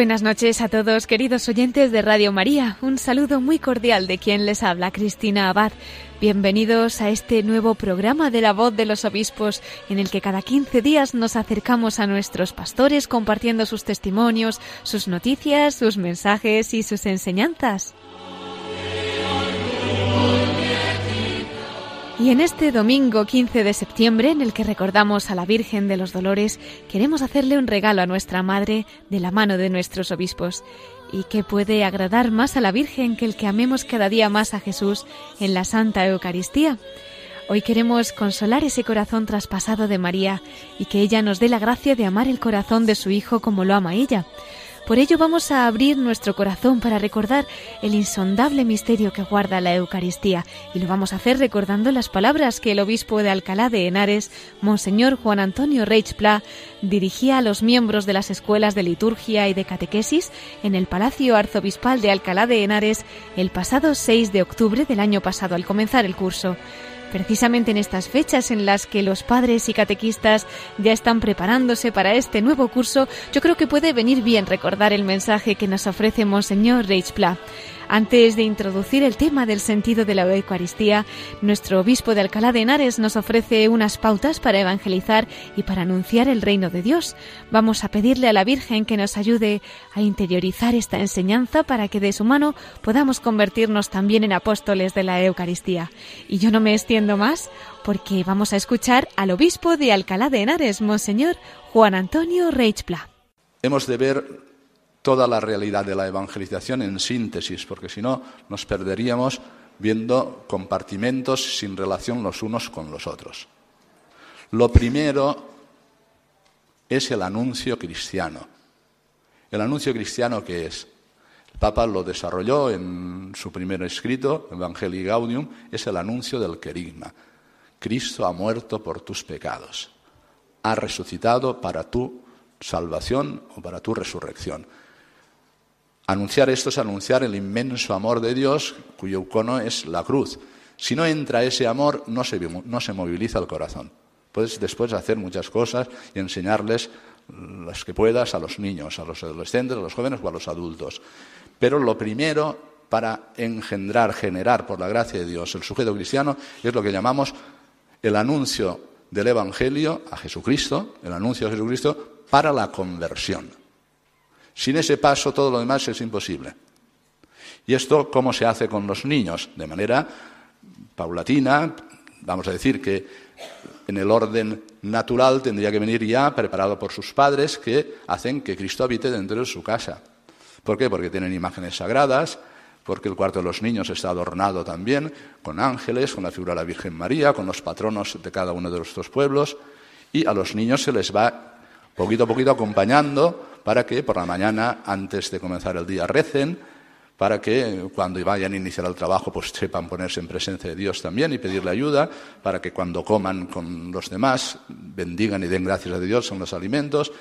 Buenas noches a todos, queridos oyentes de Radio María. Un saludo muy cordial de quien les habla, Cristina Abad. Bienvenidos a este nuevo programa de la voz de los obispos, en el que cada 15 días nos acercamos a nuestros pastores compartiendo sus testimonios, sus noticias, sus mensajes y sus enseñanzas. Y en este domingo 15 de septiembre, en el que recordamos a la Virgen de los Dolores, queremos hacerle un regalo a nuestra Madre de la mano de nuestros obispos. ¿Y qué puede agradar más a la Virgen que el que amemos cada día más a Jesús en la Santa Eucaristía? Hoy queremos consolar ese corazón traspasado de María y que ella nos dé la gracia de amar el corazón de su Hijo como lo ama ella. Por ello vamos a abrir nuestro corazón para recordar el insondable misterio que guarda la Eucaristía y lo vamos a hacer recordando las palabras que el obispo de Alcalá de Henares, Monseñor Juan Antonio Reich Pla, dirigía a los miembros de las escuelas de liturgia y de catequesis en el Palacio Arzobispal de Alcalá de Henares el pasado 6 de octubre del año pasado al comenzar el curso. Precisamente en estas fechas en las que los padres y catequistas ya están preparándose para este nuevo curso, yo creo que puede venir bien recordar el mensaje que nos ofrece Monseñor Reichpla. Antes de introducir el tema del sentido de la Eucaristía, nuestro obispo de Alcalá de Henares nos ofrece unas pautas para evangelizar y para anunciar el reino de Dios. Vamos a pedirle a la Virgen que nos ayude a interiorizar esta enseñanza para que de su mano podamos convertirnos también en apóstoles de la Eucaristía. Y yo no me extiendo más porque vamos a escuchar al obispo de Alcalá de Henares, Monseñor Juan Antonio Reichpla. Hemos de ver toda la realidad de la evangelización en síntesis, porque si no nos perderíamos viendo compartimentos sin relación los unos con los otros. Lo primero es el anuncio cristiano. El anuncio cristiano que es, el Papa lo desarrolló en su primer escrito, Evangelii Gaudium, es el anuncio del querigma. Cristo ha muerto por tus pecados, ha resucitado para tu salvación o para tu resurrección. Anunciar esto es anunciar el inmenso amor de Dios, cuyo icono es la cruz. Si no entra ese amor, no se, no se moviliza el corazón. Puedes después hacer muchas cosas y enseñarles las que puedas a los niños, a los adolescentes, a los jóvenes o a los adultos. Pero lo primero para engendrar, generar por la gracia de Dios el sujeto cristiano es lo que llamamos el anuncio del Evangelio a Jesucristo, el anuncio a Jesucristo para la conversión. Sin ese paso todo lo demás es imposible. ¿Y esto cómo se hace con los niños? De manera paulatina, vamos a decir que en el orden natural tendría que venir ya preparado por sus padres que hacen que Cristo habite dentro de su casa. ¿Por qué? Porque tienen imágenes sagradas, porque el cuarto de los niños está adornado también con ángeles, con la figura de la Virgen María, con los patronos de cada uno de nuestros pueblos, y a los niños se les va poquito a poquito acompañando para que por la mañana, antes de comenzar el día, recen, para que cuando vayan a iniciar el trabajo, pues sepan ponerse en presencia de Dios también y pedirle ayuda, para que cuando coman con los demás, bendigan y den gracias a Dios en los alimentos,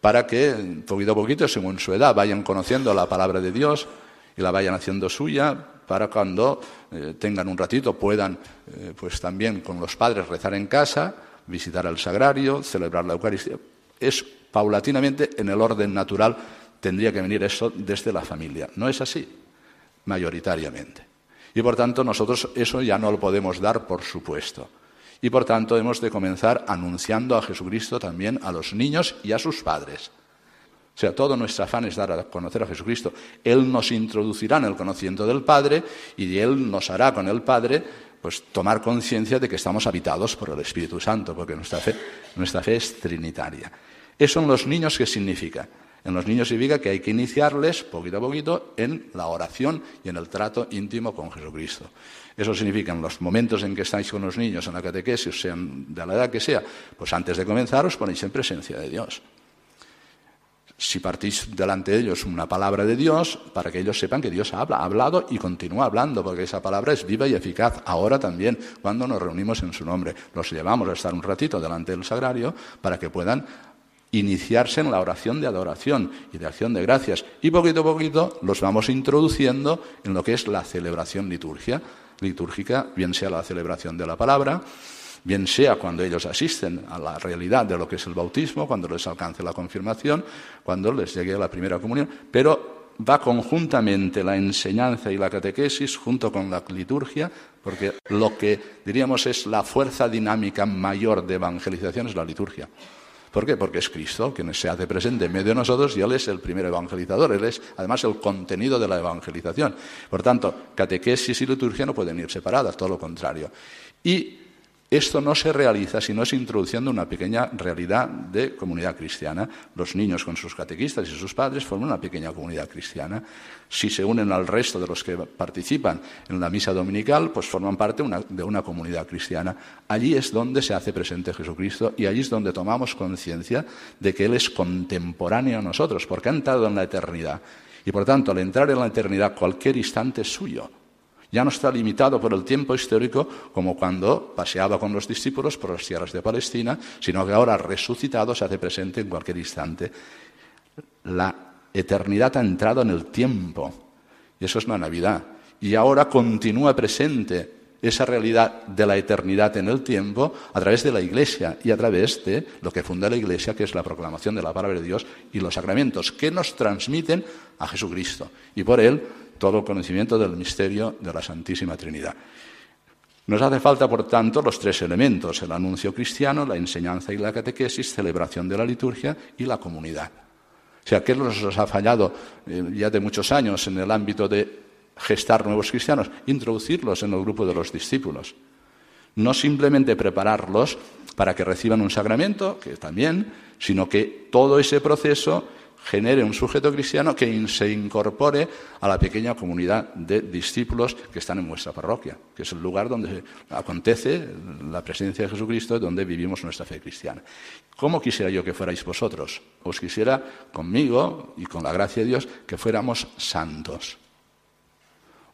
para que poquito a poquito, según su edad, vayan conociendo la palabra de Dios y la vayan haciendo suya, para cuando eh, tengan un ratito puedan, eh, pues también con los padres rezar en casa, visitar el sagrario, celebrar la Eucaristía. Es paulatinamente, en el orden natural, tendría que venir eso desde la familia. No es así, mayoritariamente. Y por tanto, nosotros eso ya no lo podemos dar por supuesto. Y por tanto, hemos de comenzar anunciando a Jesucristo también a los niños y a sus padres. O sea, todo nuestro afán es dar a conocer a Jesucristo. Él nos introducirá en el conocimiento del Padre y Él nos hará con el Padre pues tomar conciencia de que estamos habitados por el Espíritu Santo, porque nuestra fe, nuestra fe es trinitaria. Eso en los niños, ¿qué significa? En los niños significa que hay que iniciarles poquito a poquito en la oración y en el trato íntimo con Jesucristo. Eso significa en los momentos en que estáis con los niños en la catequesis, sean de la edad que sea, pues antes de comenzar os ponéis en presencia de Dios. si partís delante de ellos una palabra de Dios, para que ellos sepan que Dios habla, ha hablado y continúa hablando, porque esa palabra es viva y eficaz ahora también, cuando nos reunimos en su nombre. Los llevamos a estar un ratito delante del sagrario para que puedan iniciarse en la oración de adoración y de acción de gracias. Y poquito a poquito los vamos introduciendo en lo que es la celebración liturgia, litúrgica, bien sea la celebración de la palabra, bien sea cuando ellos asisten a la realidad de lo que es el bautismo, cuando les alcance la confirmación, cuando les llegue la primera comunión, pero va conjuntamente la enseñanza y la catequesis junto con la liturgia, porque lo que diríamos es la fuerza dinámica mayor de evangelización es la liturgia. ¿Por qué? Porque es Cristo quien se hace presente en medio de nosotros y Él es el primer evangelizador. Él es, además, el contenido de la evangelización. Por tanto, catequesis y liturgia no pueden ir separadas, todo lo contrario. Y esto no se realiza si no es introduciendo una pequeña realidad de comunidad cristiana. Los niños con sus catequistas y sus padres forman una pequeña comunidad cristiana. Si se unen al resto de los que participan en la misa dominical, pues forman parte de una comunidad cristiana. Allí es donde se hace presente Jesucristo y allí es donde tomamos conciencia de que Él es contemporáneo a nosotros, porque ha entrado en la eternidad. Y por tanto, al entrar en la eternidad, cualquier instante es suyo. Ya no está limitado por el tiempo histórico como cuando paseaba con los discípulos por las tierras de Palestina, sino que ahora resucitado se hace presente en cualquier instante. La eternidad ha entrado en el tiempo y eso es la Navidad. Y ahora continúa presente esa realidad de la eternidad en el tiempo a través de la Iglesia y a través de lo que funda la Iglesia, que es la proclamación de la palabra de Dios y los sacramentos, que nos transmiten a Jesucristo. Y por él todo el conocimiento del misterio de la Santísima Trinidad. Nos hace falta, por tanto, los tres elementos, el anuncio cristiano, la enseñanza y la catequesis, celebración de la liturgia y la comunidad. O sea, ¿qué nos ha fallado eh, ya de muchos años en el ámbito de gestar nuevos cristianos? Introducirlos en el grupo de los discípulos. No simplemente prepararlos para que reciban un sacramento, que también, sino que todo ese proceso genere un sujeto cristiano que se incorpore a la pequeña comunidad de discípulos que están en vuestra parroquia, que es el lugar donde acontece la presencia de Jesucristo, donde vivimos nuestra fe cristiana. ¿Cómo quisiera yo que fuerais vosotros? Os quisiera conmigo y con la gracia de Dios que fuéramos santos.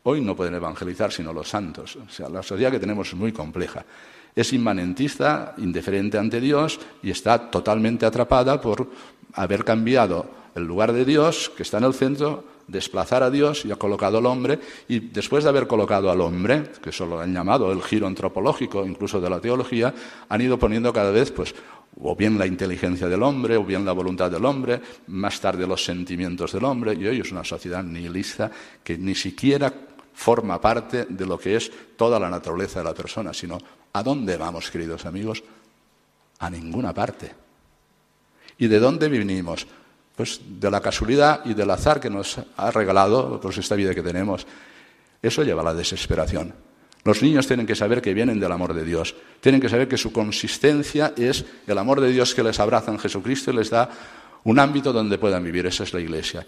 Hoy no pueden evangelizar sino los santos. O sea, la sociedad que tenemos es muy compleja. Es inmanentista, indiferente ante Dios y está totalmente atrapada por haber cambiado el lugar de Dios, que está en el centro, desplazar a Dios y ha colocado al hombre, y después de haber colocado al hombre, que eso lo han llamado el giro antropológico, incluso de la teología, han ido poniendo cada vez, pues, o bien la inteligencia del hombre, o bien la voluntad del hombre, más tarde los sentimientos del hombre, y hoy es una sociedad nihilista que ni siquiera forma parte de lo que es toda la naturaleza de la persona, sino ¿a dónde vamos, queridos amigos? A ninguna parte. ¿Y de dónde vinimos? Pues de la casualidad y del azar que nos ha regalado pues, esta vida que tenemos. Eso lleva a la desesperación. Los niños tienen que saber que vienen del amor de Dios. Tienen que saber que su consistencia es el amor de Dios que les abraza en Jesucristo y les da un ámbito donde puedan vivir. Esa es la iglesia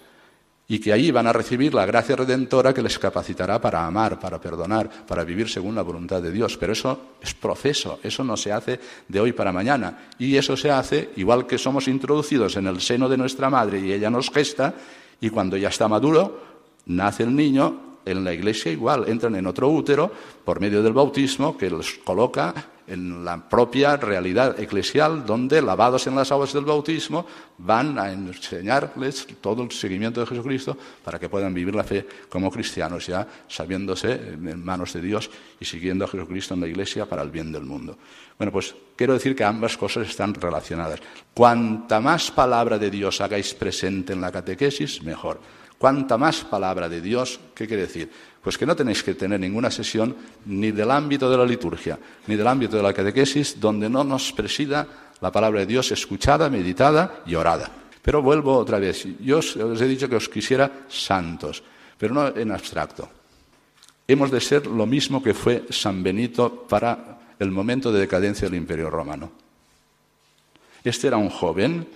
y que allí van a recibir la gracia redentora que les capacitará para amar, para perdonar, para vivir según la voluntad de Dios. Pero eso es proceso, eso no se hace de hoy para mañana. Y eso se hace igual que somos introducidos en el seno de nuestra madre y ella nos gesta, y cuando ya está maduro, nace el niño, en la iglesia igual, entran en otro útero por medio del bautismo que los coloca en la propia realidad eclesial, donde, lavados en las aguas del bautismo, van a enseñarles todo el seguimiento de Jesucristo para que puedan vivir la fe como cristianos, ya sabiéndose en manos de Dios y siguiendo a Jesucristo en la iglesia para el bien del mundo. Bueno, pues quiero decir que ambas cosas están relacionadas. Cuanta más palabra de Dios hagáis presente en la catequesis, mejor. Cuanta más palabra de Dios, ¿qué quiere decir? Pues que no tenéis que tener ninguna sesión ni del ámbito de la liturgia, ni del ámbito de la catequesis, donde no nos presida la palabra de Dios escuchada, meditada y orada. Pero vuelvo otra vez. Yo os, he dicho que os quisiera santos, pero no en abstracto. Hemos de ser lo mismo que fue San Benito para el momento de decadencia del Imperio Romano. Este era un joven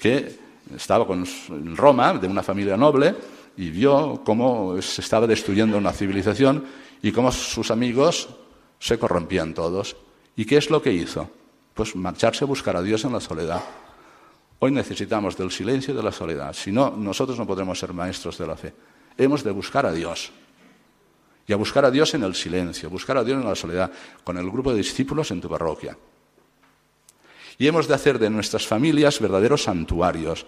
que estaba en Roma, de una familia noble, y vio cómo se estaba destruyendo una civilización y cómo sus amigos se corrompían todos. ¿Y qué es lo que hizo? Pues marcharse a buscar a Dios en la soledad. Hoy necesitamos del silencio y de la soledad. Si no, nosotros no podremos ser maestros de la fe. Hemos de buscar a Dios. Y a buscar a Dios en el silencio, buscar a Dios en la soledad, con el grupo de discípulos en tu parroquia. Y hemos de hacer de nuestras familias verdaderos santuarios,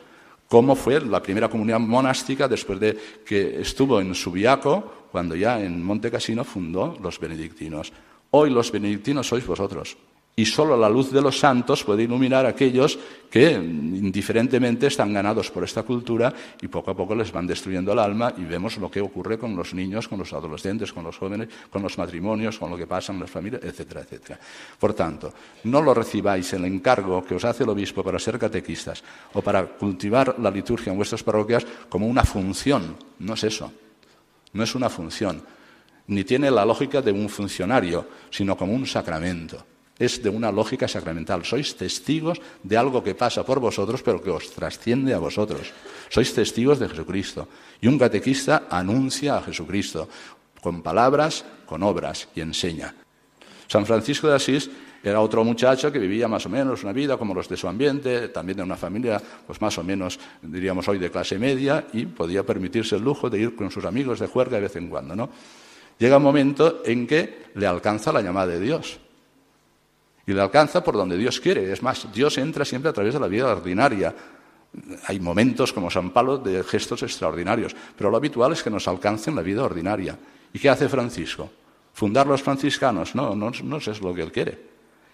como fue la primera comunidad monástica después de que estuvo en Subiaco, cuando ya en Monte Cassino fundó los benedictinos. Hoy los benedictinos sois vosotros y solo la luz de los santos puede iluminar a aquellos que indiferentemente están ganados por esta cultura y poco a poco les van destruyendo el alma y vemos lo que ocurre con los niños, con los adolescentes, con los jóvenes, con los matrimonios, con lo que pasa en las familias, etcétera, etcétera. Por tanto, no lo recibáis el encargo que os hace el obispo para ser catequistas o para cultivar la liturgia en vuestras parroquias como una función. No es eso. No es una función. Ni tiene la lógica de un funcionario, sino como un sacramento es de una lógica sacramental. Sois testigos de algo que pasa por vosotros, pero que os trasciende a vosotros. Sois testigos de Jesucristo. Y un catequista anuncia a Jesucristo con palabras, con obras y enseña. San Francisco de Asís era otro muchacho que vivía más o menos una vida como los de su ambiente, también de una familia, pues más o menos, diríamos hoy, de clase media, y podía permitirse el lujo de ir con sus amigos de juerga de vez en cuando, ¿no? Llega un momento en que le alcanza la llamada de Dios. Y le alcanza por donde Dios quiere. Es más, Dios entra siempre a través de la vida ordinaria. Hay momentos como San Pablo de gestos extraordinarios, pero lo habitual es que nos alcance en la vida ordinaria. ¿Y qué hace Francisco? ¿Fundar los franciscanos? No, no, no es lo que él quiere.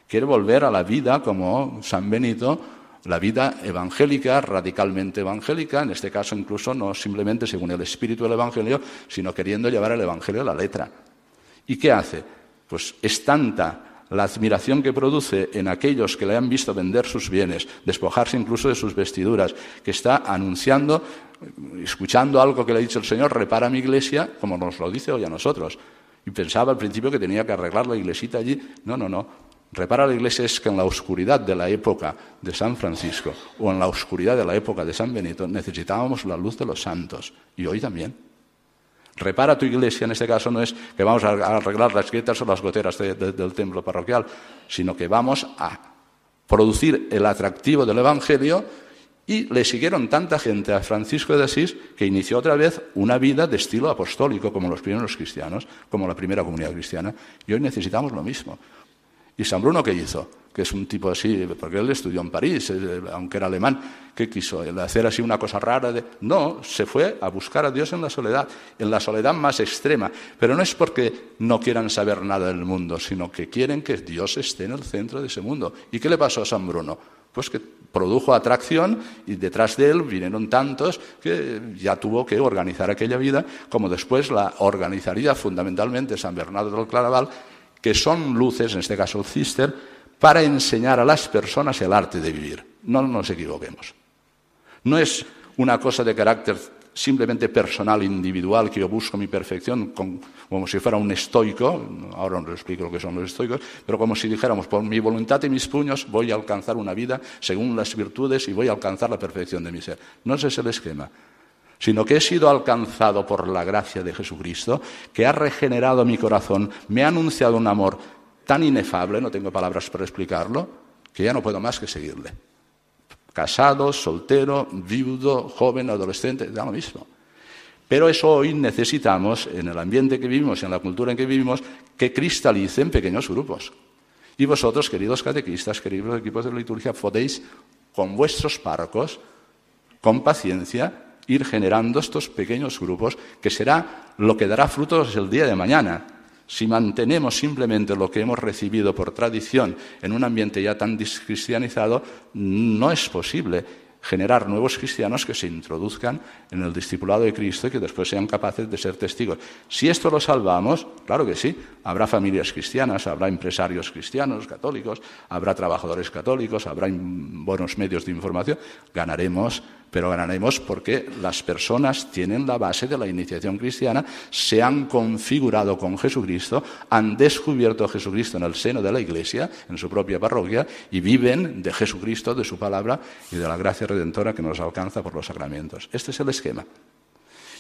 Quiere volver a la vida como San Benito, la vida evangélica, radicalmente evangélica, en este caso incluso no simplemente según el espíritu del Evangelio, sino queriendo llevar el Evangelio a la letra. ¿Y qué hace? Pues es tanta la admiración que produce en aquellos que le han visto vender sus bienes, despojarse incluso de sus vestiduras, que está anunciando, escuchando algo que le ha dicho el Señor, repara mi iglesia, como nos lo dice hoy a nosotros. Y pensaba al principio que tenía que arreglar la iglesita allí. No, no, no. Repara la iglesia es que en la oscuridad de la época de San Francisco o en la oscuridad de la época de San Benito necesitábamos la luz de los santos. Y hoy también. Repara tu iglesia, en este caso no es que vamos a arreglar las grietas o las goteras del templo parroquial, sino que vamos a producir el atractivo del Evangelio y le siguieron tanta gente a Francisco de Asís que inició otra vez una vida de estilo apostólico, como los primeros cristianos, como la primera comunidad cristiana. Y hoy necesitamos lo mismo. ¿Y San Bruno qué hizo? Que es un tipo así, porque él estudió en París, eh, aunque era alemán. ¿Qué quiso? ¿El hacer así una cosa rara? De... No, se fue a buscar a Dios en la soledad, en la soledad más extrema. Pero no es porque no quieran saber nada del mundo, sino que quieren que Dios esté en el centro de ese mundo. ¿Y qué le pasó a San Bruno? Pues que produjo atracción y detrás de él vinieron tantos que ya tuvo que organizar aquella vida, como después la organizaría fundamentalmente San Bernardo del Claraval que son luces, en este caso el cister, para enseñar a las personas el arte de vivir. No nos equivoquemos. No es una cosa de carácter simplemente personal, individual, que yo busco mi perfección como si fuera un estoico, ahora os explico lo que son los estoicos, pero como si dijéramos, por mi voluntad y mis puños voy a alcanzar una vida según las virtudes y voy a alcanzar la perfección de mi ser. No ese es el esquema sino que he sido alcanzado por la gracia de Jesucristo, que ha regenerado mi corazón, me ha anunciado un amor tan inefable, no tengo palabras para explicarlo, que ya no puedo más que seguirle. Casado, soltero, viudo, joven, adolescente, da lo mismo. Pero eso hoy necesitamos, en el ambiente que vivimos y en la cultura en que vivimos, que cristalice en pequeños grupos. Y vosotros, queridos catequistas, queridos equipos de liturgia, podéis, con vuestros párrocos, con paciencia, ir generando estos pequeños grupos, que será lo que dará frutos el día de mañana. Si mantenemos simplemente lo que hemos recibido por tradición en un ambiente ya tan discristianizado, no es posible generar nuevos cristianos que se introduzcan en el discipulado de Cristo y que después sean capaces de ser testigos. Si esto lo salvamos, claro que sí, habrá familias cristianas, habrá empresarios cristianos, católicos, habrá trabajadores católicos, habrá buenos medios de información, ganaremos pero ganaremos porque las personas tienen la base de la iniciación cristiana, se han configurado con Jesucristo, han descubierto a Jesucristo en el seno de la Iglesia, en su propia parroquia, y viven de Jesucristo, de su palabra y de la gracia redentora que nos alcanza por los sacramentos. Este es el esquema.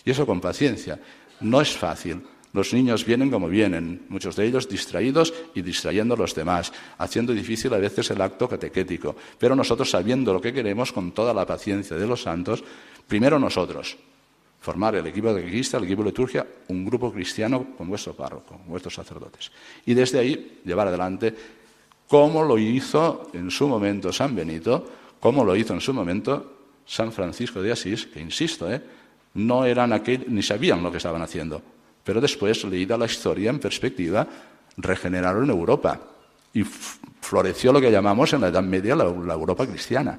Y eso con paciencia. No es fácil. Los niños vienen como vienen, muchos de ellos distraídos y distrayendo a los demás, haciendo difícil a veces el acto catequético. Pero nosotros, sabiendo lo que queremos, con toda la paciencia de los santos, primero nosotros, formar el equipo de catequista, el equipo de liturgia, un grupo cristiano con vuestro párroco, con vuestros sacerdotes. Y desde ahí llevar adelante como lo hizo en su momento San Benito, como lo hizo en su momento San Francisco de Asís, que insisto, ¿eh? no eran aquel, ni sabían lo que estaban haciendo. Pero después, leída la historia en perspectiva, regeneraron Europa y floreció lo que llamamos en la Edad Media la Europa cristiana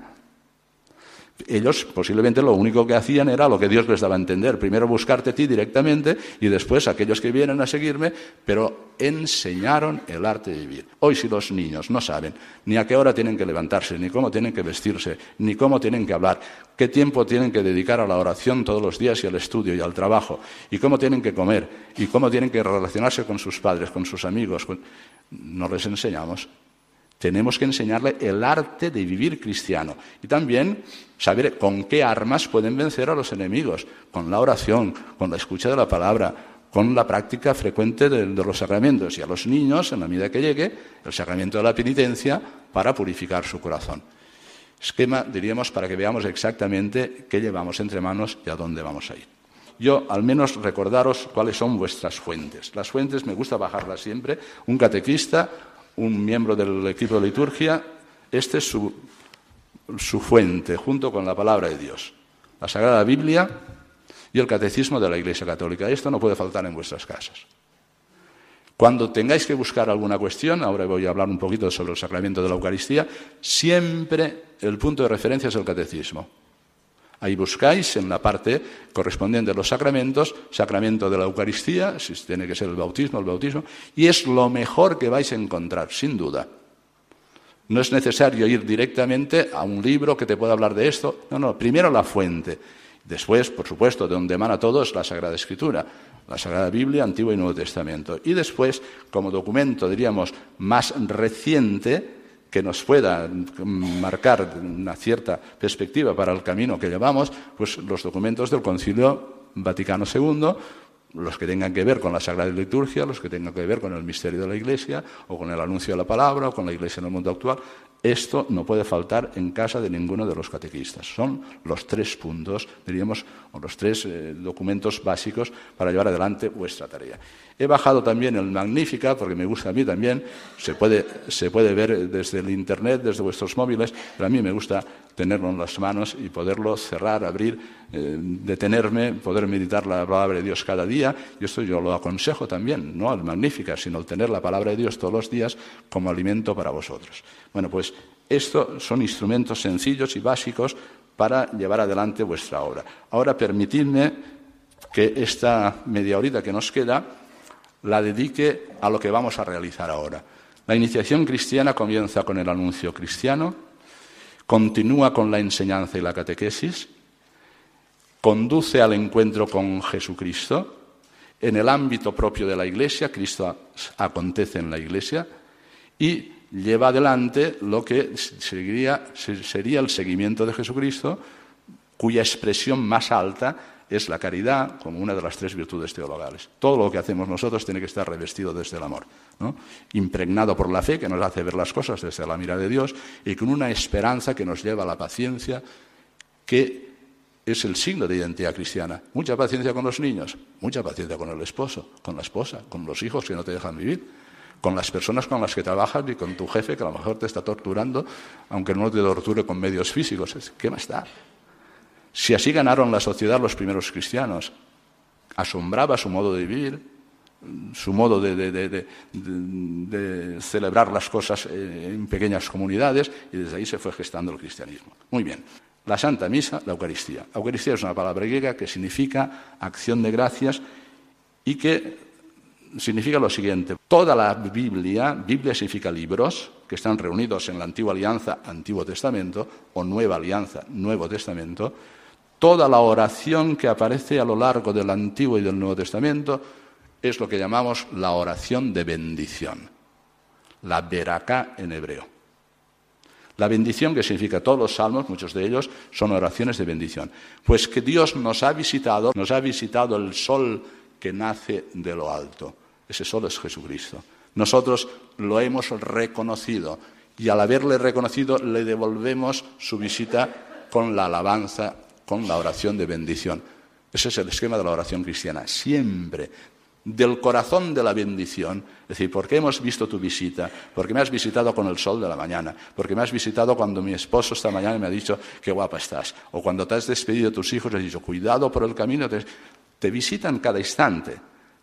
ellos posiblemente lo único que hacían era lo que Dios les daba a entender. Primero buscarte a ti directamente y después aquellos que vienen a seguirme, pero enseñaron el arte de vivir. Hoy si los niños no saben ni a qué hora tienen que levantarse, ni cómo tienen que vestirse, ni cómo tienen que hablar, qué tiempo tienen que dedicar a la oración todos los días y al estudio y al trabajo, y cómo tienen que comer, y cómo tienen que relacionarse con sus padres, con sus amigos, no les enseñamos. Tenemos que enseñarle el arte de vivir cristiano y también saber con qué armas pueden vencer a los enemigos, con la oración, con la escucha de la palabra, con la práctica frecuente de, los sacramentos y a los niños, en la medida que llegue, el sacramento de la penitencia para purificar su corazón. Esquema, diríamos, para que veamos exactamente qué llevamos entre manos y a dónde vamos a ir. Yo, al menos, recordaros cuáles son vuestras fuentes. Las fuentes me gusta bajarlas siempre. Un catequista un miembro del equipo de liturgia, este es su, su fuente, junto con la palabra de Dios, la Sagrada Biblia y el Catecismo de la Iglesia Católica. Esto no puede faltar en vuestras casas. Cuando tengáis que buscar alguna cuestión, ahora voy a hablar un poquito sobre el sacramento de la Eucaristía, siempre el punto de referencia es el catecismo. Ahí buscáis en la parte correspondiente a los sacramentos, sacramento de la Eucaristía, si tiene que ser el bautismo, el bautismo, y es lo mejor que vais a encontrar, sin duda. No es necesario ir directamente a un libro que te pueda hablar de esto, no, no, primero la fuente. Después, por supuesto, de donde emana todo es la Sagrada Escritura, la Sagrada Biblia, Antiguo y Nuevo Testamento. Y después, como documento, diríamos, más reciente, que nos pueda marcar una cierta perspectiva para el camino que llevamos, pues los documentos del Concilio Vaticano II, los que tengan que ver con la Sagrada Liturgia, los que tengan que ver con el misterio de la Iglesia, o con el anuncio de la palabra, o con la Iglesia en el mundo actual, esto no puede faltar en casa de ninguno de los catequistas. Son los tres puntos, diríamos, o los tres eh, documentos básicos para llevar adelante vuestra tarea. He bajado también el Magnífica, porque me gusta a mí también, se puede, se puede ver desde el Internet, desde vuestros móviles, pero a mí me gusta tenerlo en las manos y poderlo cerrar, abrir, eh, detenerme, poder meditar la palabra de Dios cada día. Y esto yo lo aconsejo también, no al Magnífica, sino el tener la palabra de Dios todos los días como alimento para vosotros. Bueno, pues estos son instrumentos sencillos y básicos para llevar adelante vuestra obra. Ahora permitidme que esta media horita que nos queda la dedique a lo que vamos a realizar ahora. La iniciación cristiana comienza con el anuncio cristiano, continúa con la enseñanza y la catequesis, conduce al encuentro con Jesucristo. En el ámbito propio de la Iglesia, Cristo acontece en la Iglesia y lleva adelante lo que sería, el seguimiento de Jesucristo, cuya expresión más alta es la caridad como una de las tres virtudes teologales. Todo lo que hacemos nosotros tiene que estar revestido desde el amor, impregnado por la fe que nos hace ver las cosas desde la mirada de Dios y con una esperanza que nos lleva a la paciencia, que es el signo de identidad cristiana. Mucha paciencia con los niños, mucha paciencia con el esposo, con la esposa, con los hijos que no te dejan vivir con las personas con las que trabajas y con tu jefe que a lo mejor te está torturando, aunque no te torture con medios físicos. ¿Qué más da? Si así ganaron la sociedad los primeros cristianos, asombraba su modo de vivir, su modo de, celebrar las cosas eh, en pequeñas comunidades y desde ahí se fue gestando el cristianismo. Muy bien. La Santa Misa, la Eucaristía. Eucaristía es una palabra griega que significa acción de gracias y que significa lo siguiente. Toda la Biblia, Biblia significa libros que están reunidos en la antigua alianza, Antiguo Testamento, o Nueva Alianza, Nuevo Testamento. Toda la oración que aparece a lo largo del Antiguo y del Nuevo Testamento es lo que llamamos la oración de bendición, la beraká en hebreo. La bendición, que significa todos los salmos, muchos de ellos, son oraciones de bendición. Pues que Dios nos ha visitado, nos ha visitado el sol que nace de lo alto. Ese solo es Jesucristo. Nosotros lo hemos reconocido y al haberle reconocido le devolvemos su visita con la alabanza, con la oración de bendición. Ese es el esquema de la oración cristiana. Siempre del corazón de la bendición, es decir, porque hemos visto tu visita, porque me has visitado con el sol de la mañana, porque me has visitado cuando mi esposo esta mañana me ha dicho qué guapa estás, o cuando te has despedido de tus hijos, has dicho cuidado por el camino, te, te visitan cada instante.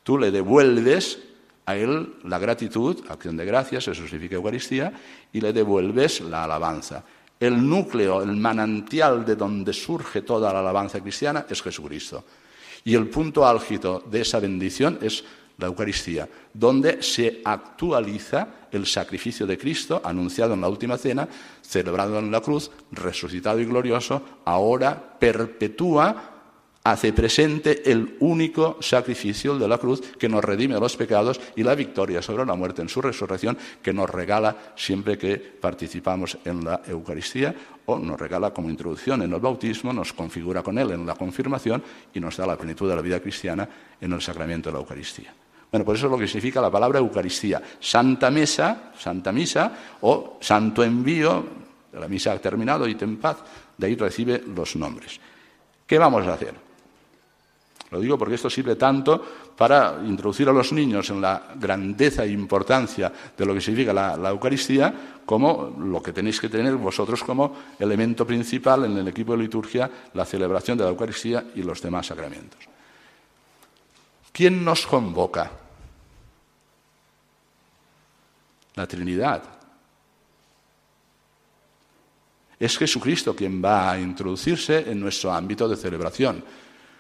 Tú le devuelves a él la gratitud, acción de gracias, eso significa Eucaristía, y le devuelves la alabanza. El núcleo, el manantial de donde surge toda la alabanza cristiana es Jesucristo. Y el punto álgido de esa bendición es la Eucaristía, donde se actualiza el sacrificio de Cristo anunciado en la última cena, celebrado en la cruz, resucitado y glorioso, ahora perpetúa hace presente el único sacrificio de la cruz que nos redime los pecados y la victoria sobre la muerte en su resurrección que nos regala siempre que participamos en la Eucaristía o nos regala como introducción en el bautismo, nos configura con él en la confirmación y nos da la plenitud de la vida cristiana en el sacramento de la Eucaristía. Bueno, pues eso es lo que significa la palabra Eucaristía. Santa Mesa, Santa Misa o Santo Envío, la misa ha terminado y ten paz, de ahí recibe los nombres. ¿Qué vamos a hacer? Lo digo porque esto sirve tanto para introducir a los niños en la grandeza e importancia de lo que significa la, Eucaristía, como lo que tenéis que tener vosotros como elemento principal en el equipo de liturgia, la celebración de la Eucaristía y los demás sacramentos. ¿Quién nos convoca? La Trinidad. Es Jesucristo quien va a introducirse en nuestro ámbito de celebración.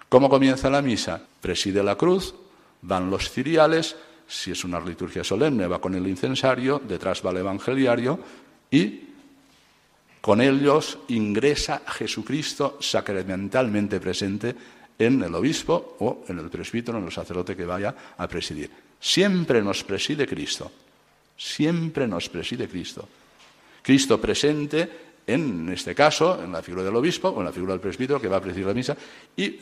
¿Cómo comienza la misa? Preside la cruz, van los ciriales, si es una liturgia solemne va con el incensario, detrás va el evangeliario y con ellos ingresa Jesucristo sacramentalmente presente en el obispo o en el presbítero, en el sacerdote que vaya a presidir. Siempre nos preside Cristo, siempre nos preside Cristo. Cristo presente en este caso, en la figura del obispo o en la figura del presbítero que va a presidir la misa y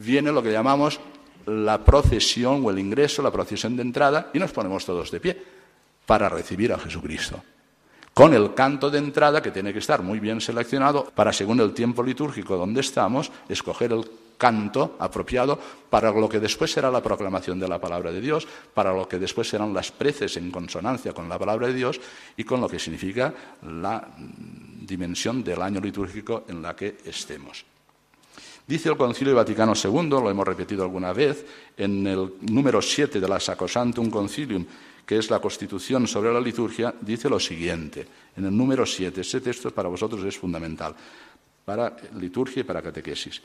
viene lo que llamamos la procesión o el ingreso, la procesión de entrada, y nos ponemos todos de pie para recibir a Jesucristo. Con el canto de entrada, que tiene que estar muy bien seleccionado para, según el tiempo litúrgico donde estamos, escoger el canto apropiado para lo que después será la proclamación de la palabra de Dios, para lo que después serán las preces en consonancia con la palabra de Dios y con lo que significa la dimensión del año litúrgico en la que estemos. Dice el Concilio Vaticano II, lo hemos repetido alguna vez, en el número 7 de la Sacrosantum Concilium, que es la Constitución sobre la liturgia, dice lo siguiente, en el número 7, ese texto para vosotros es fundamental, para liturgia y para catequesis.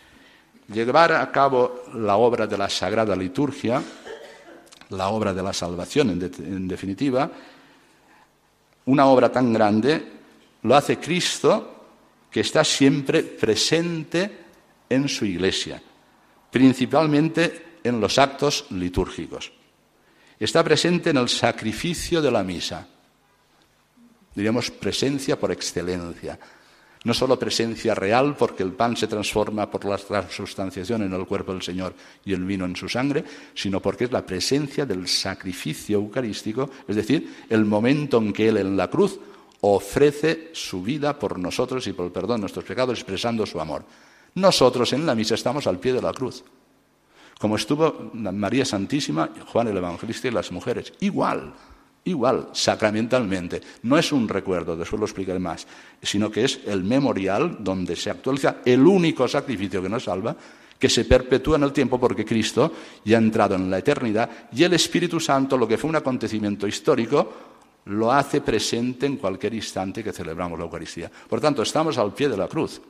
Llevar a cabo la obra de la Sagrada Liturgia, la obra de la salvación en, en definitiva, una obra tan grande, lo hace Cristo, que está siempre presente en su iglesia, principalmente en los actos litúrgicos. Está presente en el sacrificio de la misa, diríamos presencia por excelencia. No solo presencia real, porque el pan se transforma por la transubstanciación en el cuerpo del Señor y el vino en su sangre, sino porque es la presencia del sacrificio eucarístico, es decir, el momento en que Él en la cruz ofrece su vida por nosotros y por el perdón de nuestros pecados, expresando su amor. Nosotros en la misa estamos al pie de la cruz, como estuvo María Santísima, Juan el Evangelista y las mujeres. Igual, igual, sacramentalmente. No es un recuerdo, después lo explicaré más, sino que es el memorial donde se actualiza el único sacrificio que nos salva, que se perpetúa en el tiempo porque Cristo ya ha entrado en la eternidad y el Espíritu Santo, lo que fue un acontecimiento histórico, lo hace presente en cualquier instante que celebramos la Eucaristía. Por tanto, estamos al pie de la cruz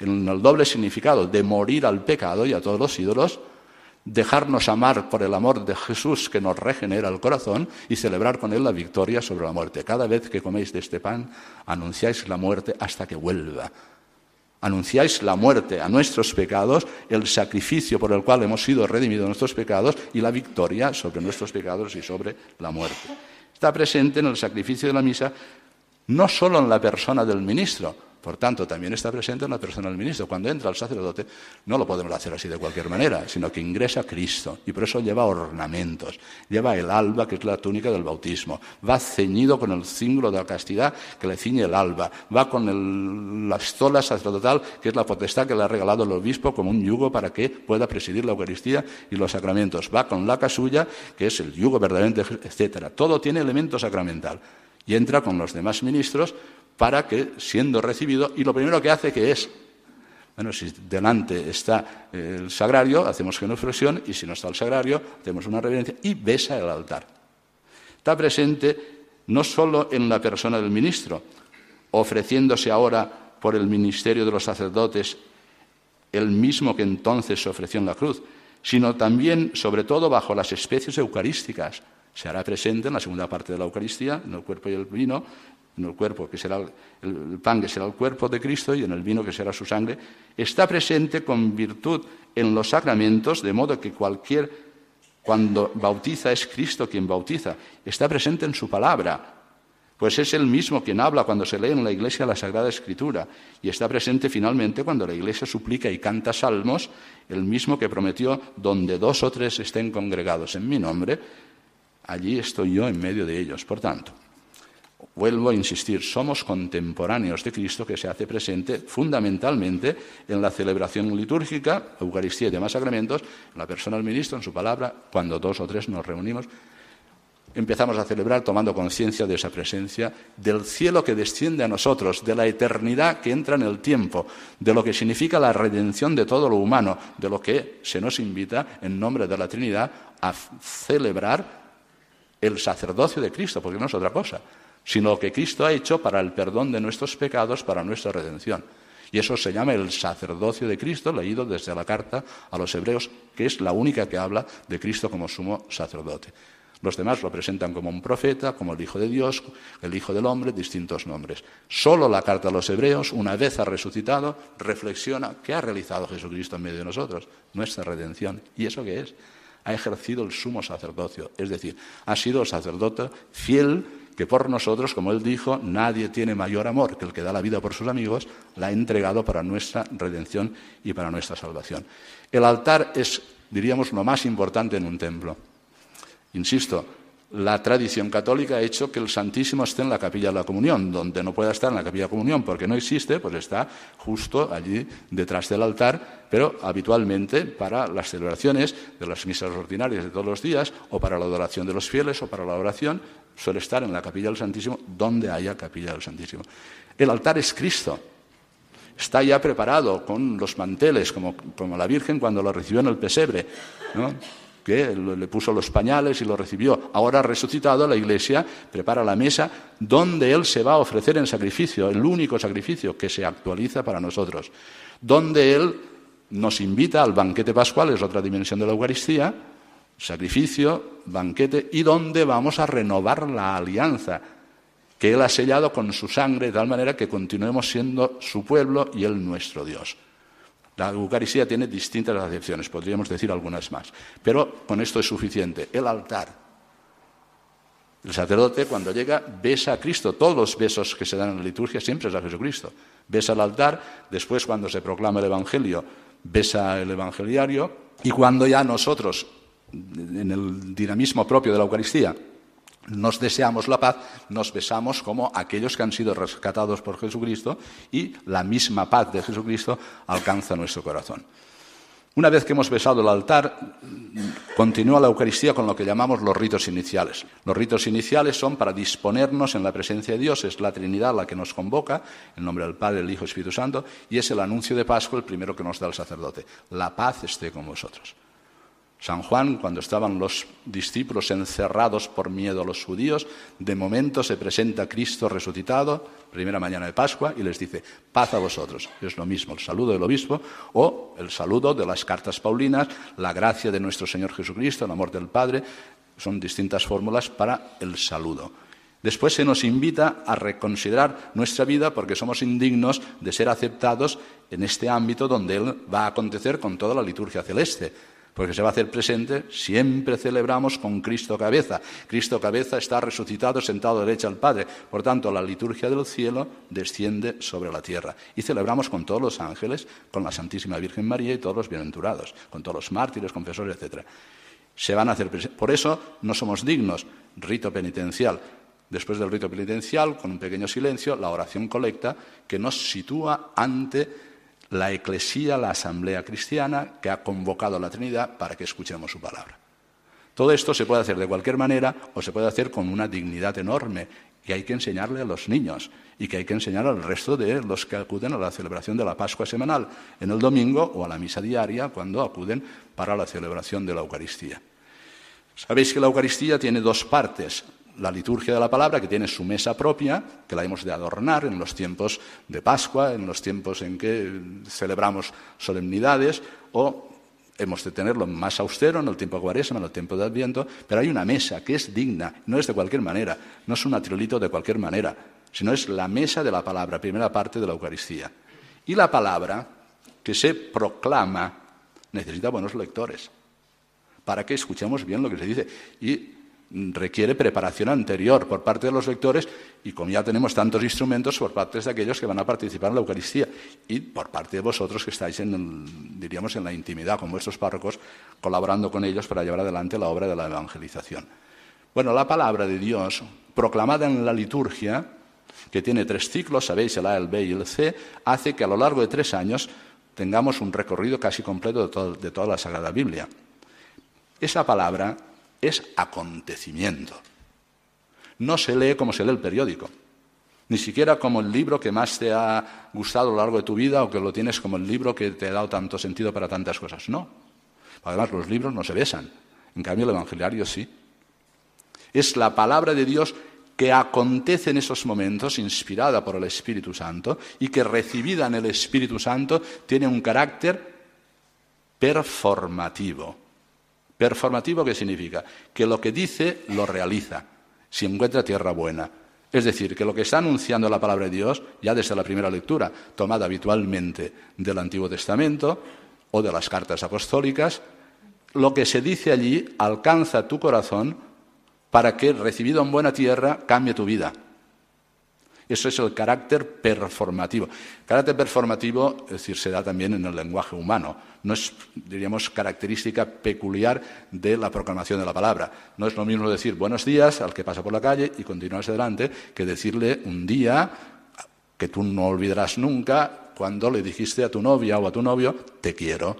en el doble significado de morir al pecado y a todos los ídolos, dejarnos amar por el amor de Jesús que nos regenera el corazón y celebrar con él la victoria sobre la muerte. Cada vez que coméis de este pan, anunciáis la muerte hasta que vuelva. Anunciáis la muerte a nuestros pecados, el sacrificio por el cual hemos sido redimidos nuestros pecados y la victoria sobre nuestros pecados y sobre la muerte. Está presente en el sacrificio de la misa no solo en la persona del ministro, Por tanto, también está presente en la persona del ministro. Cuando entra el sacerdote, no lo podemos hacer así de cualquier manera, sino que ingresa Cristo. Y por eso lleva ornamentos. Lleva el alba, que es la túnica del bautismo. Va ceñido con el cíngulo de la castidad que le ciñe el alba. Va con la estola sacerdotal, que es la potestad que le ha regalado el obispo como un yugo para que pueda presidir la Eucaristía y los sacramentos. Va con la casulla, que es el yugo verdaderamente, etcétera. Todo tiene elemento sacramental. Y entra con los demás ministros para que, siendo recibido, y lo primero que hace que es, bueno, si delante está el sagrario, hacemos genuflexión, y si no está el sagrario, hacemos una reverencia y besa el altar. Está presente no solo en la persona del ministro, ofreciéndose ahora por el ministerio de los sacerdotes el mismo que entonces se ofreció en la cruz, sino también, sobre todo, bajo las especies eucarísticas. Se hará presente en la segunda parte de la Eucaristía, en el cuerpo y el vino, en el cuerpo que será el, pan que será el cuerpo de Cristo y en el vino que será su sangre, está presente con virtud en los sacramentos, de modo que cualquier, cuando bautiza es Cristo quien bautiza, está presente en su palabra, pues es el mismo quien habla cuando se lee en la iglesia la Sagrada Escritura y está presente finalmente cuando la iglesia suplica y canta salmos, el mismo que prometió, donde dos o tres estén congregados en mi nombre, allí estoy yo en medio de ellos. Por tanto, Vuelvo a insistir, somos contemporáneos de Cristo que se hace presente fundamentalmente en la celebración litúrgica, Eucaristía y demás sacramentos, en la persona del ministro, en su palabra, cuando dos o tres nos reunimos, empezamos a celebrar tomando conciencia de esa presencia, del cielo que desciende a nosotros, de la eternidad que entra en el tiempo, de lo que significa la redención de todo lo humano, de lo que se nos invita en nombre de la Trinidad a celebrar el sacerdocio de Cristo, porque no es otra cosa sino lo que Cristo ha hecho para el perdón de nuestros pecados, para nuestra redención. Y eso se llama el sacerdocio de Cristo, leído desde la carta a los hebreos, que es la única que habla de Cristo como sumo sacerdote. Los demás lo presentan como un profeta, como el Hijo de Dios, el Hijo del Hombre, distintos nombres. Solo la carta a los hebreos, una vez ha resucitado, reflexiona qué ha realizado Jesucristo en medio de nosotros, nuestra redención. ¿Y eso qué es? Ha ejercido el sumo sacerdocio, es decir, ha sido sacerdote fiel que por nosotros, como él dijo, nadie tiene mayor amor que el que da la vida por sus amigos, la ha entregado para nuestra redención y para nuestra salvación. El altar es, diríamos, lo más importante en un templo. Insisto, la tradición católica ha hecho que el Santísimo esté en la capilla de la comunión, donde no pueda estar en la capilla de comunión porque no existe, pues está justo allí detrás del altar, pero habitualmente para las celebraciones de las misas ordinarias de todos los días, o para la adoración de los fieles, o para la oración, suele estar en la capilla del Santísimo, donde haya capilla del Santísimo. El altar es Cristo. Está ya preparado con los manteles, como, la Virgen cuando lo recibió en el pesebre, que le puso los pañales y lo recibió. Ahora resucitado, la Iglesia prepara la mesa donde Él se va a ofrecer en sacrificio, el único sacrificio que se actualiza para nosotros. Donde Él nos invita al banquete pascual, es otra dimensión de la Eucaristía, sacrificio, banquete, y donde vamos a renovar la alianza que Él ha sellado con su sangre, de tal manera que continuemos siendo su pueblo y Él nuestro Dios. La Eucaristía tiene distintas acepciones, podríamos decir algunas más, pero con esto es suficiente. El altar. El sacerdote cuando llega besa a Cristo. Todos los besos que se dan en la liturgia siempre es a Jesucristo. Besa al altar, después cuando se proclama el Evangelio, besa el evangeliario, y cuando ya nosotros en el dinamismo propio de la Eucaristía, nos deseamos la paz, nos besamos como aquellos que han sido rescatados por Jesucristo y la misma paz de Jesucristo alcanza nuestro corazón. Una vez que hemos besado el altar, continúa la Eucaristía con lo que llamamos los ritos iniciales. Los ritos iniciales son para disponernos en la presencia de Dios, es la Trinidad la que nos convoca, en nombre del Padre, del Hijo y Espíritu Santo, y es el anuncio de Pascua el primero que nos da el sacerdote. La paz esté con vosotros. San Juan, cuando estaban los discípulos encerrados por miedo a los judíos, de momento se presenta Cristo resucitado, primera mañana de Pascua, y les dice, paz a vosotros. Es lo mismo el saludo del obispo o el saludo de las cartas paulinas, la gracia de nuestro Señor Jesucristo, el amor del Padre, son distintas fórmulas para el saludo. Después se nos invita a reconsiderar nuestra vida porque somos indignos de ser aceptados en este ámbito donde Él va a acontecer con toda la liturgia celeste porque se va a hacer presente, siempre celebramos con Cristo cabeza. Cristo cabeza está resucitado, sentado derecha al Padre. Por tanto, la liturgia del cielo desciende sobre la tierra. Y celebramos con todos los ángeles, con la Santísima Virgen María y todos los bienaventurados, con todos los mártires, confesores, etc. Se van a hacer presente. Por eso no somos dignos. Rito penitencial. Después del rito penitencial, con un pequeño silencio, la oración colecta que nos sitúa ante la Eclesía, la Asamblea Cristiana, que ha convocado a la Trinidad para que escuchemos su palabra. Todo esto se puede hacer de cualquier manera o se puede hacer con una dignidad enorme y hay que enseñarle a los niños y que hay que enseñar al resto de los que acuden a la celebración de la Pascua semanal en el domingo o a la misa diaria cuando acuden para la celebración de la Eucaristía. Sabéis que la Eucaristía tiene dos partes la liturgia de la palabra, que tiene su mesa propia, que la hemos de adornar en los tiempos de Pascua, en los tiempos en que celebramos solemnidades, o hemos de tenerlo más austero en el tiempo de Cuaresma, en el tiempo de Adviento, pero hay una mesa que es digna, no es de cualquier manera, no es un atriolito de cualquier manera, sino es la mesa de la palabra, primera parte de la Eucaristía. Y la palabra que se proclama necesita buenos lectores para que escuchemos bien lo que se dice. Y requiere preparación anterior por parte de los lectores y como ya tenemos tantos instrumentos por parte de aquellos que van a participar en la Eucaristía y por parte de vosotros que estáis en, diríamos, en la intimidad con vuestros párrocos, colaborando con ellos para llevar adelante la obra de la evangelización. Bueno, la palabra de Dios, proclamada en la liturgia, que tiene tres ciclos, sabéis, el A, el B y el C, hace que a lo largo de tres años tengamos un recorrido casi completo de, de toda la Sagrada Biblia. Esa palabra es acontecimiento. No se lee como se lee el periódico, ni siquiera como el libro que más te ha gustado a lo largo de tu vida o que lo tienes como el libro que te ha dado tanto sentido para tantas cosas. No. Además, los libros no se besan. En cambio, el Evangeliario sí. Es la palabra de Dios que acontece en esos momentos, inspirada por el Espíritu Santo, y que recibida en el Espíritu Santo tiene un carácter performativo. Performativo, ¿qué significa? Que lo que dice lo realiza, si encuentra tierra buena. Es decir, que lo que está anunciando la palabra de Dios, ya desde la primera lectura, tomada habitualmente del Antiguo Testamento o de las cartas apostólicas, lo que se dice allí alcanza tu corazón para que, recibido en buena tierra, cambie tu vida. Eso es el carácter performativo. Carácter performativo, es decir, se da también en el lenguaje humano. No es, diríamos, característica peculiar de la proclamación de la palabra. No es lo mismo decir buenos días al que pasa por la calle y continuar adelante que decirle un día que tú no olvidarás nunca cuando le dijiste a tu novia o a tu novio te quiero.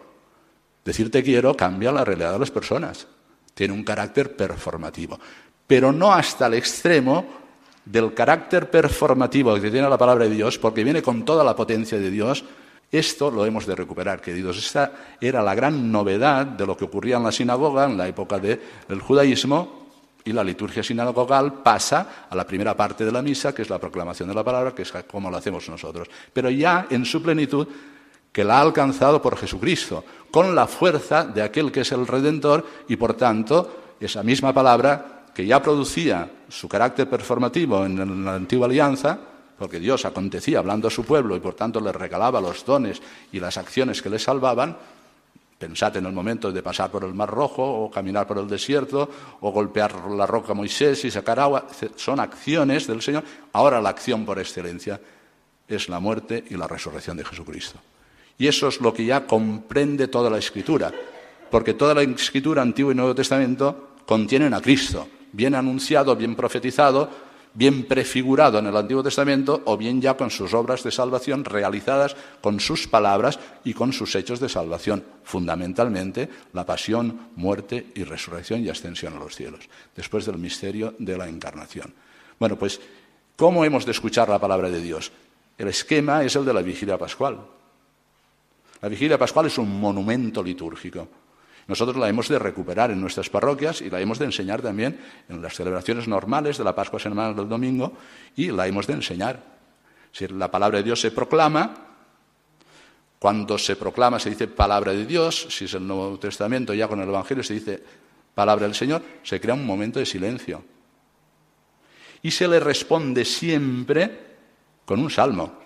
Decir te quiero cambia la realidad de las personas. Tiene un carácter performativo. Pero no hasta el extremo del carácter performativo que tiene la palabra de Dios, porque viene con toda la potencia de Dios, esto lo hemos de recuperar, queridos. Esta era la gran novedad de lo que ocurría en la sinagoga en la época del judaísmo, y la liturgia sinagogal pasa a la primera parte de la misa, que es la proclamación de la palabra, que es como lo hacemos nosotros. Pero ya en su plenitud, que la ha alcanzado por Jesucristo, con la fuerza de aquel que es el Redentor, y por tanto, esa misma palabra que ya producía su carácter performativo en la antigua alianza, porque Dios acontecía hablando a su pueblo y por tanto le regalaba los dones y las acciones que le salvaban, pensad en el momento de pasar por el Mar Rojo o caminar por el desierto o golpear la roca Moisés y sacar agua, son acciones del Señor. Ahora la acción por excelencia es la muerte y la resurrección de Jesucristo. Y eso es lo que ya comprende toda la Escritura, porque toda la Escritura, Antiguo y Nuevo Testamento, contienen a Cristo bien anunciado, bien profetizado, bien prefigurado en el Antiguo Testamento o bien ya con sus obras de salvación realizadas con sus palabras y con sus hechos de salvación, fundamentalmente la pasión, muerte y resurrección y ascensión a los cielos, después del misterio de la encarnación. Bueno, pues, ¿cómo hemos de escuchar la palabra de Dios? El esquema es el de la vigilia pascual. La vigilia pascual es un monumento litúrgico. Nosotros la hemos de recuperar en nuestras parroquias y la hemos de enseñar también en las celebraciones normales de la Pascua Semanal del domingo y la hemos de enseñar. Si la palabra de Dios se proclama, cuando se proclama se dice palabra de Dios, si es el Nuevo Testamento ya con el Evangelio se dice palabra del Señor, se crea un momento de silencio. Y se le responde siempre con un salmo.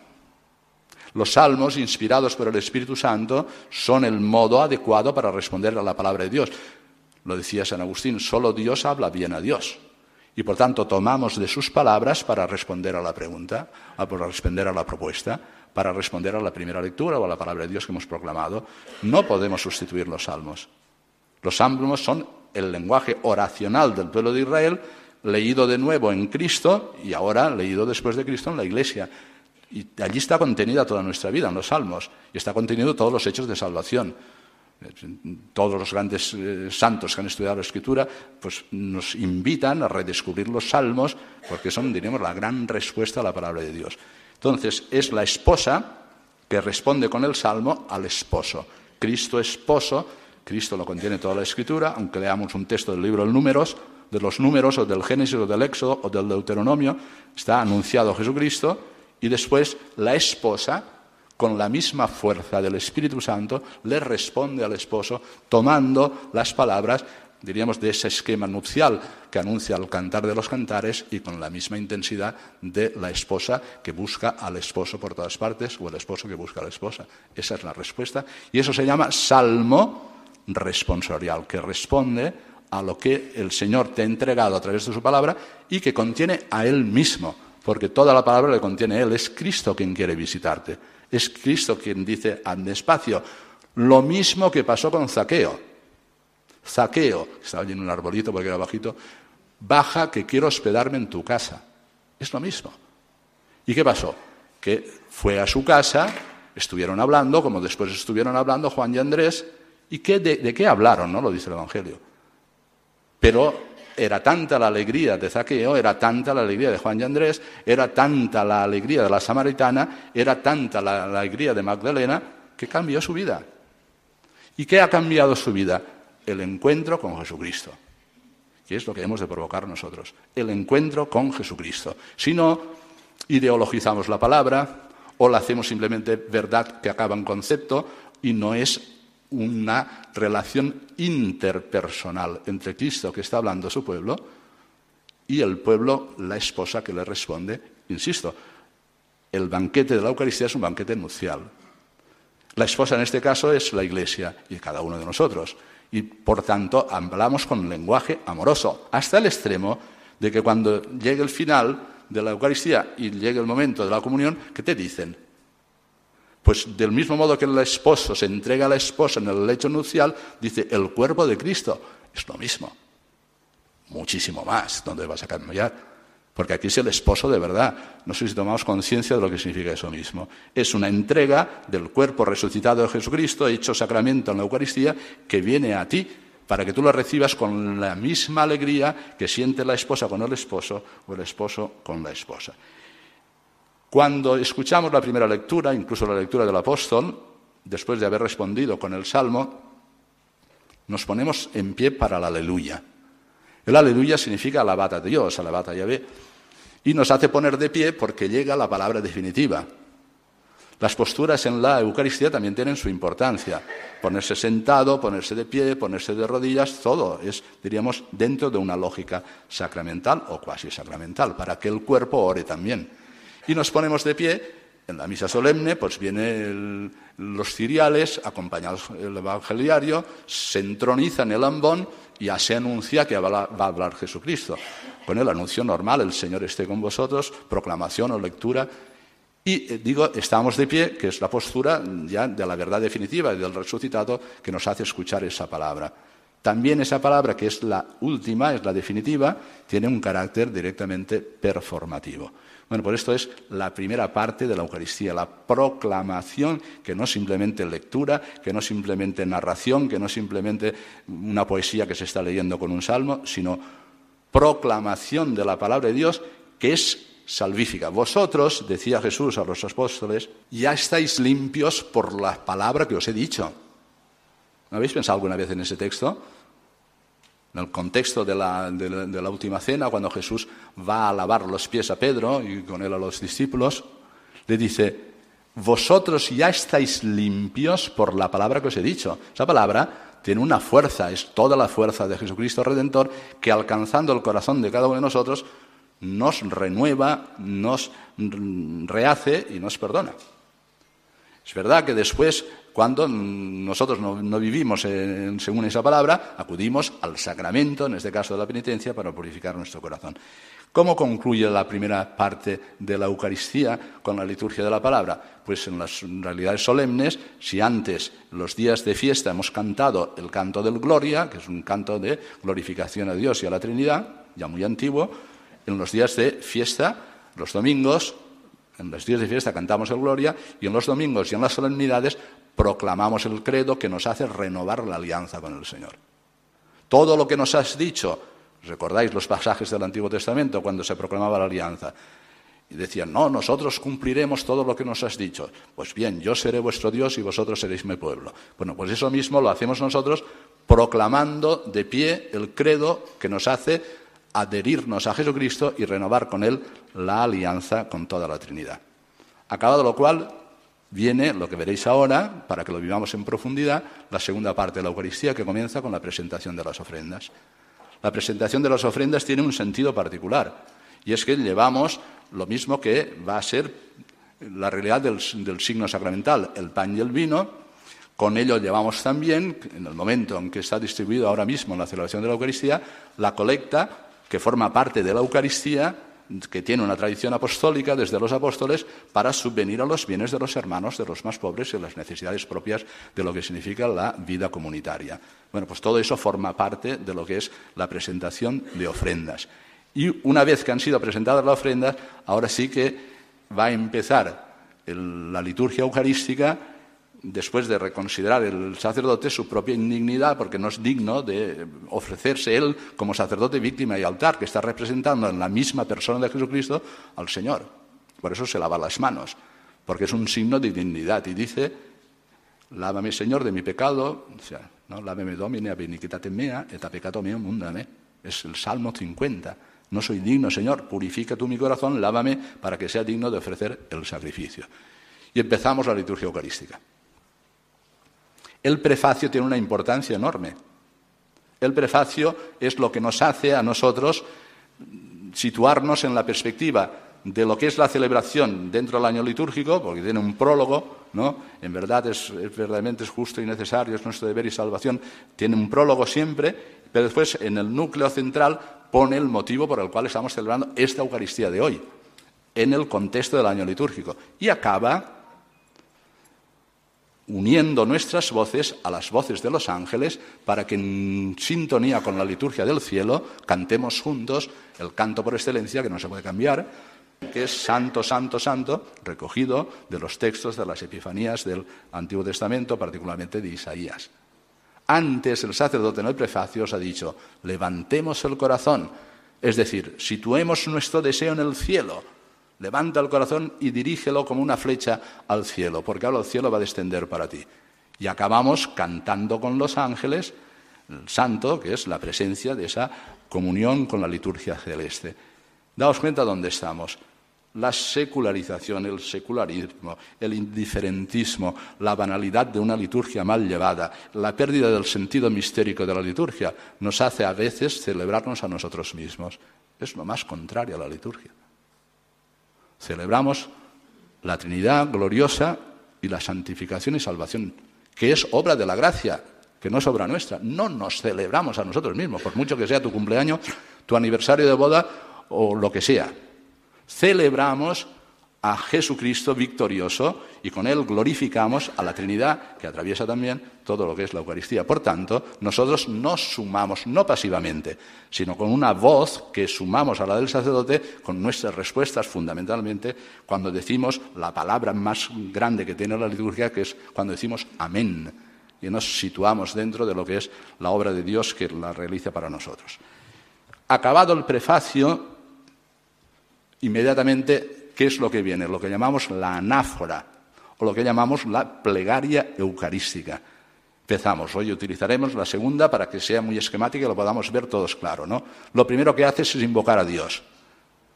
Los salmos, inspirados por el Espíritu Santo, son el modo adecuado para responder a la palabra de Dios. Lo decía San Agustín, solo Dios habla bien a Dios. Y por tanto tomamos de sus palabras para responder a la pregunta, para responder a la propuesta, para responder a la primera lectura o a la palabra de Dios que hemos proclamado. No podemos sustituir los salmos. Los salmos son el lenguaje oracional del pueblo de Israel, leído de nuevo en Cristo y ahora leído después de Cristo en la Iglesia. Y allí está contenida toda nuestra vida, en los salmos, y está contenido todos los hechos de salvación. Todos los grandes eh, santos que han estudiado la Escritura pues nos invitan a redescubrir los salmos porque son, diríamos, la gran respuesta a la palabra de Dios. Entonces, es la esposa que responde con el salmo al esposo. Cristo esposo, Cristo lo contiene toda la Escritura, aunque leamos un texto del libro de Números, de los Números o del Génesis o del Éxodo o del Deuteronomio, está anunciado Jesucristo y después la esposa, con la misma fuerza del Espíritu Santo, le responde al esposo tomando las palabras, diríamos, de ese esquema nupcial que anuncia el cantar de los cantares y con la misma intensidad de la esposa que busca al esposo por todas partes o el esposo que busca a la esposa. Esa es la respuesta. Y eso se llama salmo responsorial, que responde a lo que el Señor te ha entregado a través de su palabra y que contiene a Él mismo porque toda la palabra le contiene Él. Es Cristo quien quiere visitarte. Es Cristo quien dice, ande despacio. Lo mismo que pasó con Zaqueo. Zaqueo, estaba allí en un arbolito porque era bajito, baja que quiero hospedarme en tu casa. Es lo mismo. ¿Y qué pasó? Que fue a su casa, estuvieron hablando, como después estuvieron hablando Juan y Andrés, ¿y qué, de, de qué hablaron? ¿No? Lo dice el Evangelio. Pero era tanta la alegría de Zaqueo, era tanta la alegría de Juan y Andrés, era tanta la alegría de la samaritana, era tanta la, alegría de Magdalena, que cambió su vida. ¿Y qué ha cambiado su vida? El encuentro con Jesucristo. Que es lo que hemos de provocar nosotros. El encuentro con Jesucristo. Si no, ideologizamos la palabra o la hacemos simplemente verdad que acaba en concepto y no es una relación interpersonal entre Cristo que está hablando a su pueblo y el pueblo, la esposa que le responde. Insisto, el banquete de la Eucaristía es un banquete nupcial. La esposa en este caso es la Iglesia y cada uno de nosotros. Y por tanto hablamos con lenguaje amoroso, hasta el extremo de que cuando llegue el final de la Eucaristía y llegue el momento de la comunión, ¿qué te dicen? Pues del mismo modo que el esposo se entrega a la esposa en el lecho nupcial, dice el cuerpo de Cristo. Es lo mismo. Muchísimo más. ¿Dónde vas a cambiar? Porque aquí es el esposo de verdad. No sé si tomamos conciencia de lo que significa eso mismo. Es una entrega del cuerpo resucitado de Jesucristo, hecho sacramento en la Eucaristía, que viene a ti para que tú lo recibas con la misma alegría que siente la esposa con el esposo o el esposo con la esposa. Cuando escuchamos la primera lectura, incluso la lectura del apóstol, después de haber respondido con el salmo, nos ponemos en pie para la aleluya. El aleluya significa alabad a Dios, alabad a Yahvé, y nos hace poner de pie porque llega la palabra definitiva. Las posturas en la Eucaristía también tienen su importancia. Ponerse sentado, ponerse de pie, ponerse de rodillas, todo es, diríamos, dentro de una lógica sacramental o cuasi sacramental, para que el cuerpo ore también y nos ponemos de pie. En la misa solemne, pues vienen los ciriales, acompañados el evangeliario, se entroniza en el ambón y se anuncia que va a hablar Jesucristo. Con el anuncio normal, el Señor esté con vosotros, proclamación o lectura. Y eh, digo, estamos de pie, que es la postura ya de la verdad definitiva y del resucitado que nos hace escuchar esa palabra. También esa palabra, que es la última, es la definitiva, tiene un carácter directamente performativo. Bueno, por esto es la primera parte de la Eucaristía, la proclamación, que no simplemente lectura, que no simplemente narración, que no simplemente una poesía que se está leyendo con un salmo, sino proclamación de la palabra de Dios que es salvífica. Vosotros, decía Jesús a los apóstoles, ya estáis limpios por la palabra que os he dicho. ¿No habéis pensado alguna vez en ese texto? En el contexto de la, última cena, cuando Jesús va a lavar los pies a Pedro y con él a los discípulos, le dice, vosotros ya estáis limpios por la palabra que os he dicho. Esa palabra tiene una fuerza, es toda la fuerza de Jesucristo Redentor que alcanzando el corazón de cada uno de nosotros nos renueva, nos rehace y nos perdona. Es verdad que después, cuando nosotros no, vivimos según esa palabra, acudimos al sacramento, en este caso de la penitencia, para purificar nuestro corazón. ¿Cómo concluye la primera parte de la Eucaristía con la liturgia de la palabra? Pues en las realidades solemnes, si antes, los días de fiesta, hemos cantado el canto del Gloria, que es un canto de glorificación a Dios y a la Trinidad, ya muy antiguo, en los días de fiesta, los domingos, en los días de fiesta cantamos el Gloria y en los domingos y en las solemnidades proclamamos el credo que nos hace renovar la alianza con el Señor. Todo lo que nos has dicho ¿Recordáis los pasajes del Antiguo Testamento cuando se proclamaba la alianza? Y decían, no, nosotros cumpliremos todo lo que nos has dicho. Pues bien, yo seré vuestro Dios y vosotros seréis mi pueblo. Bueno, pues eso mismo lo hacemos nosotros proclamando de pie el credo que nos hace adherirnos a Jesucristo y renovar con Él la alianza con toda la Trinidad. Acabado lo cual, viene lo que veréis ahora, para que lo vivamos en profundidad, la segunda parte de la Eucaristía que comienza con la presentación de las ofrendas. La presentación de las ofrendas tiene un sentido particular, y es que llevamos lo mismo que va a ser la realidad del, signo sacramental, el pan y el vino. Con ello llevamos también, en el momento en que está distribuido ahora mismo en la celebración de la Eucaristía, la colecta que forma parte de la Eucaristía que tiene una tradición apostólica desde los apóstoles para subvenir a los bienes de los hermanos, de los más pobres y las necesidades propias de lo que significa la vida comunitaria. Bueno, pues todo eso forma parte de lo que es la presentación de ofrendas. Y una vez que han sido presentadas las ofrendas, ahora sí que va a empezar la liturgia eucarística después de reconsiderar el sacerdote su propia indignidad, porque no es digno de ofrecerse él como sacerdote, víctima y altar, que está representando en la misma persona de Jesucristo al Señor. Por eso se lava las manos, porque es un signo de dignidad. Y dice, lávame, Señor, de mi pecado, o sea, ¿no? lávame domine a beniquitate mea, et a peccato meo mundame. Es el Salmo 50. No soy digno, Señor, purifica tú mi corazón, lávame para que sea digno de ofrecer el sacrificio. Y empezamos la liturgia eucarística. El prefacio tiene una importancia enorme. El prefacio es lo que nos hace a nosotros situarnos en la perspectiva de lo que es la celebración dentro del año litúrgico, porque tiene un prólogo, ¿no? En verdad es, verdaderamente es justo y necesario, es nuestro deber y salvación, tiene un prólogo siempre, pero después en el núcleo central pone el motivo por el cual estamos celebrando esta Eucaristía de hoy, en el contexto del año litúrgico. Y acaba uniendo nuestras voces a las voces de los ángeles para que en sintonía con la liturgia del cielo cantemos juntos el canto por excelencia que no se puede cambiar, que es Santo, Santo, Santo, recogido de los textos de las Epifanías del Antiguo Testamento, particularmente de Isaías. Antes el sacerdote en el prefacio os ha dicho, levantemos el corazón, es decir, situemos nuestro deseo en el cielo, Levanta el corazón y dirígelo como una flecha al cielo, porque ahora el cielo va a descender para ti. Y acabamos cantando con los ángeles el santo, que es la presencia de esa comunión con la liturgia celeste. Daos cuenta dónde estamos. La secularización, el secularismo, el indiferentismo, la banalidad de una liturgia mal llevada, la pérdida del sentido mistérico de la liturgia, nos hace a veces celebrarnos a nosotros mismos. Es lo más contrario a la liturgia. Celebramos la Trinidad gloriosa y la santificación y salvación, que es obra de la gracia, que no es obra nuestra. No nos celebramos a nosotros mismos, por mucho que sea tu cumpleaños, tu aniversario de boda o lo que sea. Celebramos a Jesucristo victorioso y con él glorificamos a la Trinidad que atraviesa también todo lo que es la Eucaristía. Por tanto, nosotros nos sumamos, no pasivamente, sino con una voz que sumamos a la del sacerdote con nuestras respuestas fundamentalmente cuando decimos la palabra más grande que tiene la liturgia, que es cuando decimos amén. Y nos situamos dentro de lo que es la obra de Dios que la realiza para nosotros. Acabado el prefacio, inmediatamente ¿Qué es lo que viene? Lo que llamamos la anáfora o lo que llamamos la plegaria eucarística. Empezamos, hoy utilizaremos la segunda para que sea muy esquemática y lo podamos ver todos claro, ¿no? Lo primero que haces es invocar a Dios.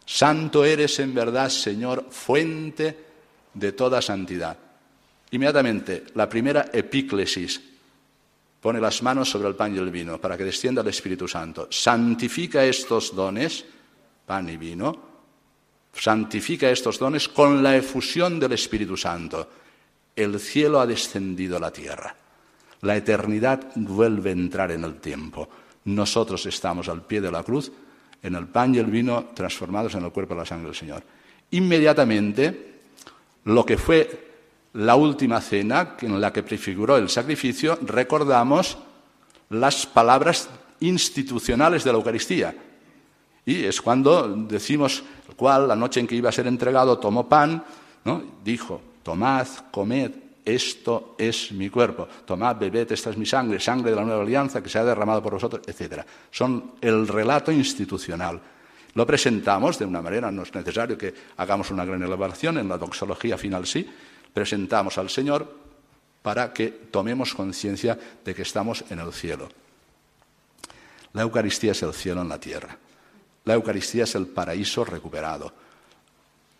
Santo eres en verdad, Señor, fuente de toda santidad. Inmediatamente, la primera epíclesis pone las manos sobre el pan y el vino para que descienda el Espíritu Santo. Santifica estos dones, pan y vino, santifica estos dones con la efusión del Espíritu Santo. El cielo ha descendido a la tierra. La eternidad vuelve a entrar en el tiempo. Nosotros estamos al pie de la cruz, en el pan y el vino, transformados en el cuerpo y la sangre del Señor. Inmediatamente, lo que fue la última cena, en la que prefiguró el sacrificio, recordamos las palabras institucionales de la Eucaristía. Y es cuando decimos, el cual la noche en que iba a ser entregado tomó pan, ¿no? dijo, tomad, comed, esto es mi cuerpo, tomad, bebed, esta es mi sangre, sangre de la nueva alianza que se ha derramado por vosotros, etc. Son el relato institucional. Lo presentamos de una manera, no es necesario que hagamos una gran elaboración, en la doxología final sí, presentamos al Señor para que tomemos conciencia de que estamos en el cielo. La Eucaristía es el cielo en la tierra. La Eucaristía es el paraíso recuperado.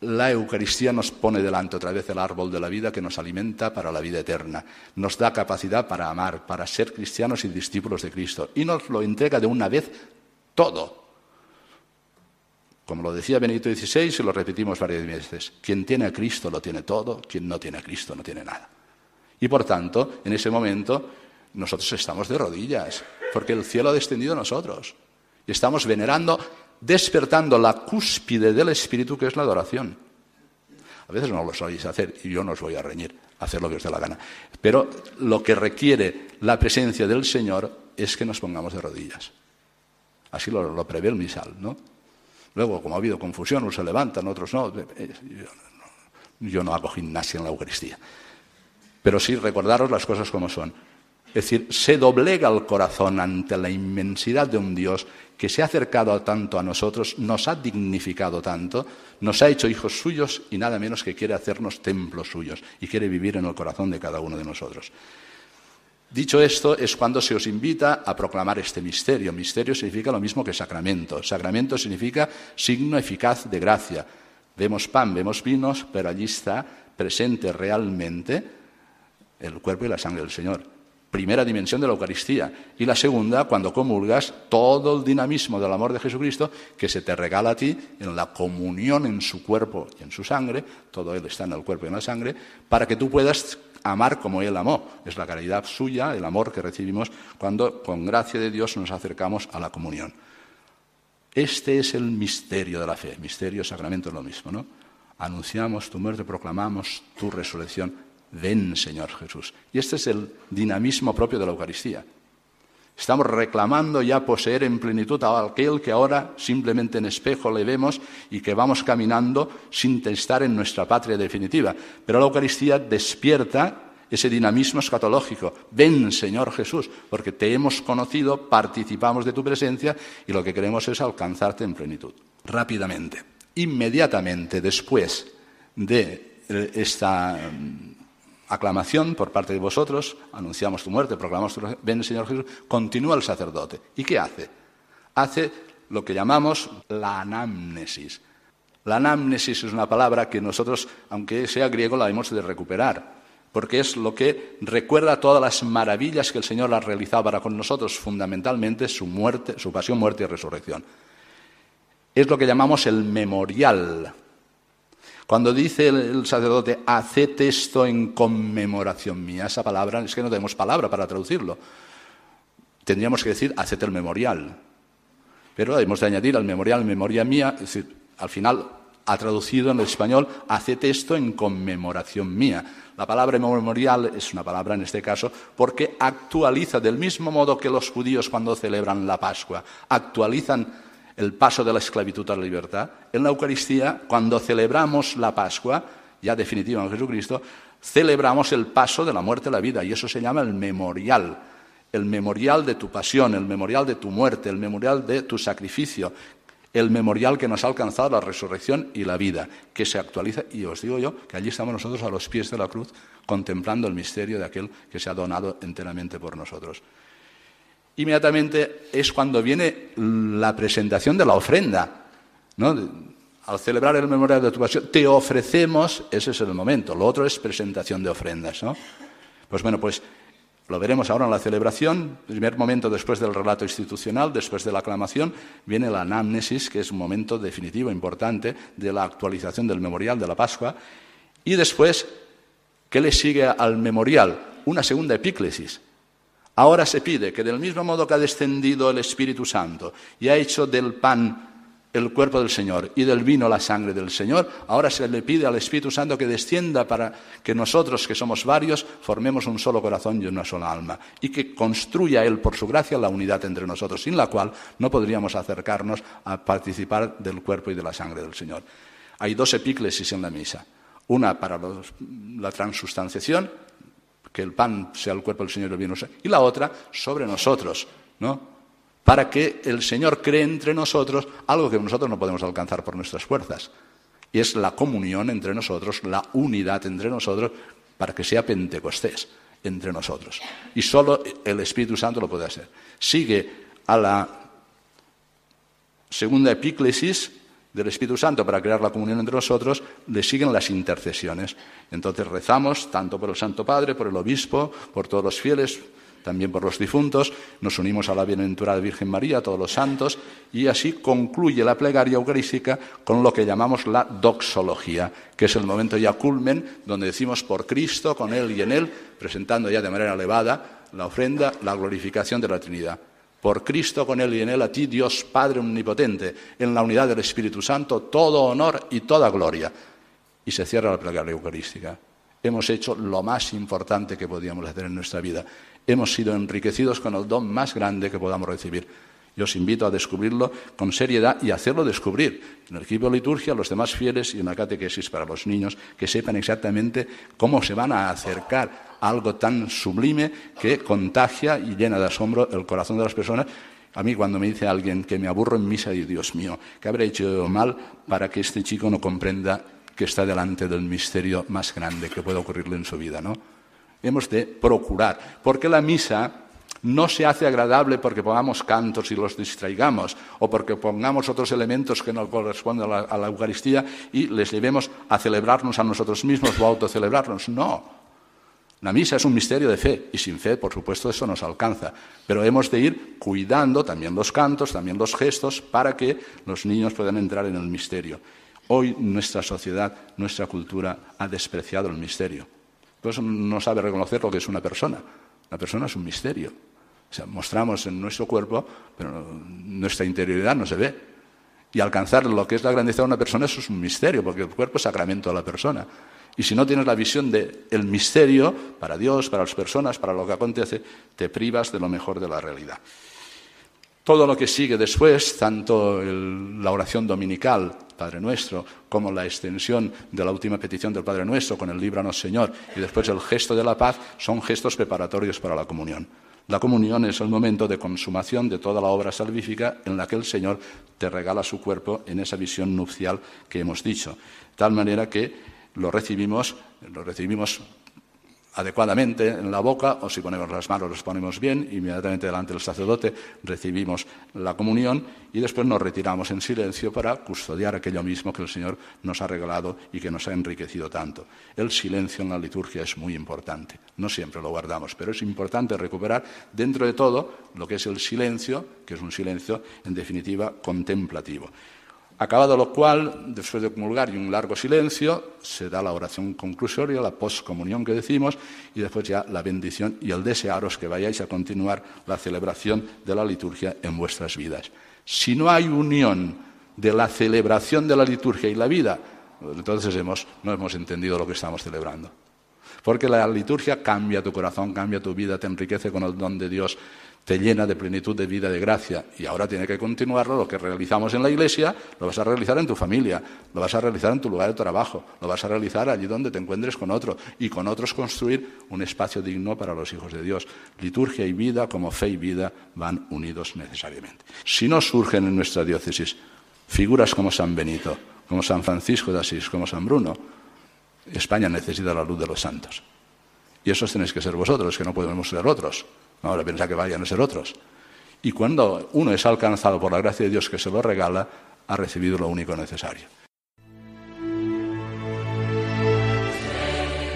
La Eucaristía nos pone delante otra vez el árbol de la vida que nos alimenta para la vida eterna. Nos da capacidad para amar, para ser cristianos y discípulos de Cristo. Y nos lo entrega de una vez todo. Como lo decía Benito XVI y lo repetimos varias veces, quien tiene a Cristo lo tiene todo, quien no tiene a Cristo no tiene nada. Y por tanto, en ese momento, nosotros estamos de rodillas, porque el cielo ha descendido a nosotros. Y estamos venerando, despertando la cúspide del Espíritu, que es la adoración. A veces no lo sois hacer y yo no os voy a reñir, hacer lo que os dé la gana. Pero lo que requiere la presencia del Señor es que nos pongamos de rodillas. Así lo, prevé el misal, ¿no? Luego, como ha habido confusión, unos se levantan, otros no. Eh, yo no hago gimnasia en la Eucaristía. Pero sí recordaros las cosas como son. Es decir, se doblega el corazón ante la inmensidad de un Dios que se ha acercado tanto a nosotros, nos ha dignificado tanto, nos ha hecho hijos suyos y nada menos que quiere hacernos templos suyos y quiere vivir en el corazón de cada uno de nosotros. Dicho esto, es cuando se os invita a proclamar este misterio. Misterio significa lo mismo que sacramento. Sacramento significa signo eficaz de gracia. Vemos pan, vemos vinos, pero allí está presente realmente el cuerpo y la sangre del Señor. Primera dimensión de la Eucaristía. Y la segunda, cuando comulgas, todo el dinamismo del amor de Jesucristo que se te regala a ti en la comunión en su cuerpo y en su sangre, todo Él está en el cuerpo y en la sangre, para que tú puedas amar como Él amó. Es la caridad suya, el amor que recibimos cuando con gracia de Dios nos acercamos a la comunión. Este es el misterio de la fe. Misterio, sacramento es lo mismo, ¿no? Anunciamos tu muerte, proclamamos tu resurrección. Ven, Señor Jesús. Y este es el dinamismo propio de la Eucaristía. Estamos reclamando ya poseer en plenitud a aquel que ahora simplemente en espejo le vemos y que vamos caminando sin estar en nuestra patria definitiva. Pero la Eucaristía despierta ese dinamismo escatológico. Ven, Señor Jesús, porque te hemos conocido, participamos de tu presencia y lo que queremos es alcanzarte en plenitud. Rápidamente, inmediatamente después de eh, esta aclamación por parte de vosotros, anunciamos tu muerte, proclamamos tu ven Señor Jesús, continúa el sacerdote. ¿Y qué hace? Hace lo que llamamos la anamnesis. La anamnesis es una palabra que nosotros, aunque sea griego, la hemos de recuperar, porque es lo que recuerda todas las maravillas que el Señor ha realizado para con nosotros, fundamentalmente su muerte, su pasión, muerte y resurrección. Es lo que llamamos el memorial cuando dice el, sacerdote, haced esto en conmemoración mía, esa palabra, es que no tenemos palabra para traducirlo. Tendríamos que decir, haced el memorial. Pero hemos de añadir al memorial, memoria mía, al final ha traducido en el español, haced esto en conmemoración mía. La palabra memorial es una palabra en este caso porque actualiza del mismo modo que los judíos cuando celebran la Pascua, actualizan el paso de la esclavitud a la libertad. En la Eucaristía, cuando celebramos la Pascua, ya definitiva en Jesucristo, celebramos el paso de la muerte a la vida y eso se llama el memorial. El memorial de tu pasión, el memorial de tu muerte, el memorial de tu sacrificio, el memorial que nos ha alcanzado la resurrección y la vida, que se actualiza. Y os digo yo que allí estamos nosotros a los pies de la cruz contemplando el misterio de aquel que se ha donado enteramente por nosotros inmediatamente es cuando viene la presentación de la ofrenda. Al celebrar el memorial de tu pasión, te ofrecemos, ese es el momento. Lo otro es presentación de ofrendas. ¿no? Pues bueno, pues lo veremos ahora en la celebración. El primer momento después del relato institucional, después de la aclamación, viene la anamnesis, que es un momento definitivo, importante, de la actualización del memorial de la Pascua. Y después ¿Qué le sigue al memorial? Una segunda epíclesis. Ahora se pide que del mismo modo que ha descendido el Espíritu Santo y ha hecho del pan el cuerpo del Señor y del vino la sangre del Señor, ahora se le pide al Espíritu Santo que descienda para que nosotros, que somos varios, formemos un solo corazón y una sola alma, y que construya Él, por su gracia, la unidad entre nosotros, sin la cual no podríamos acercarnos a participar del cuerpo y de la sangre del Señor. Hay dos epíclesis en la misa, una para la transustanciación, que el pan sea el cuerpo del Señor y el vino, y la otra sobre nosotros, ¿no? para que el Señor cree entre nosotros algo que nosotros no podemos alcanzar por nuestras fuerzas. Y es la comunión entre nosotros, la unidad entre nosotros, para que sea Pentecostés entre nosotros. Y solo el Espíritu Santo lo puede hacer. Sigue a la segunda epíclesis del Espíritu Santo para crear la comunión entre nosotros, le siguen las intercesiones. Entonces rezamos tanto por el Santo Padre, por el Obispo, por todos los fieles, también por los difuntos, nos unimos a la bienaventurada Virgen María, a todos los santos, y así concluye la plegaria eucarística con lo que llamamos la doxología, que es el momento ya culmen donde decimos por Cristo, con Él y en Él, presentando ya de manera elevada la ofrenda, la glorificación de la Trinidad. Por Cristo, con Él y en Él, a ti, Dios Padre Omnipotente, en la unidad del Espíritu Santo, todo honor y toda gloria. Y se cierra la plegaria eucarística. Hemos hecho lo más importante que podíamos hacer en nuestra vida hemos sido enriquecidos con el don más grande que podamos recibir. Yo os invito a descubrirlo con seriedad y hacerlo descubrir en el equipo de liturgia, los demás fieles y en la catequesis para los niños, que sepan exactamente cómo se van a acercar algo tan sublime que contagia y llena de asombro el corazón de las personas. A mí cuando me dice alguien que me aburro en misa, y Dios mío, ¿qué habré hecho mal para que este chico no comprenda que está delante del misterio más grande que puede ocurrirle en su vida, ¿no? hemos de procurar, porque la misa no se hace agradable porque pongamos cantos y los distraigamos, o porque pongamos otros elementos que no corresponden a la, a la Eucaristía y les llevemos a celebrarnos a nosotros mismos o a autocelebrarnos. No. La misa es un misterio de fe y sin fe, por supuesto, eso nos alcanza. Pero hemos de ir cuidando también los cantos, también los gestos, para que los niños puedan entrar en el misterio. Hoy nuestra sociedad, nuestra cultura ha despreciado el misterio. Por eso no sabe reconocer lo que es una persona. La persona es un misterio. O sea, mostramos en nuestro cuerpo, pero nuestra interioridad no se ve. Y alcanzar lo que es la grandeza de una persona, eso es un misterio, porque el cuerpo es sacramento de la persona. Y si no tienes la visión del misterio, para Dios, para las personas, para lo que acontece, te privas de lo mejor de la realidad. Todo lo que sigue después, tanto la oración dominical, Padre Nuestro, como la extensión de la última petición del Padre Nuestro con el Líbranos Señor y después el gesto de la paz, son gestos preparatorios para la comunión. La comunión es el momento de consumación de toda la obra salvífica en la que el Señor te regala su cuerpo en esa visión nupcial que hemos dicho. De tal manera que lo recibimos, lo recibimos adecuadamente en la boca, o si ponemos las manos los ponemos bien, inmediatamente delante del sacerdote recibimos la comunión y después nos retiramos en silencio para custodiar aquello mismo que el Señor nos ha regalado y que nos ha enriquecido tanto. El silencio en la liturgia es muy importante, no siempre lo guardamos, pero es importante recuperar dentro de todo lo que es el silencio, que es un silencio en definitiva contemplativo. Acabado lo cual, después de comulgar y un largo silencio, se da la oración conclusoria, la poscomunión que decimos, y después ya la bendición y el desearos que vayáis a continuar la celebración de la liturgia en vuestras vidas. Si no hay unión de la celebración de la liturgia y la vida, entonces no hemos entendido lo que estamos celebrando. Porque la liturgia cambia tu corazón, cambia tu vida, te enriquece con el don de Dios, te llena de plenitud de vida, de gracia, y ahora tiene que continuarlo, lo que realizamos en la iglesia, lo vas a realizar en tu familia, lo vas a realizar en tu lugar de trabajo, lo vas a realizar allí donde te encuentres con otro, y con otros construir un espacio digno para los hijos de Dios. Liturgia y vida, como fe y vida, van unidos necesariamente. Si no surgen en nuestra diócesis figuras como San Benito, como San Francisco de Asís, como San Bruno, España necesita la luz de los santos. Y esos tenéis que ser vosotros, que no podemos ser otros. Ahora piensa que vayan a ser otros. Y cuando uno es alcanzado por la gracia de Dios que se lo regala, ha recibido lo único necesario.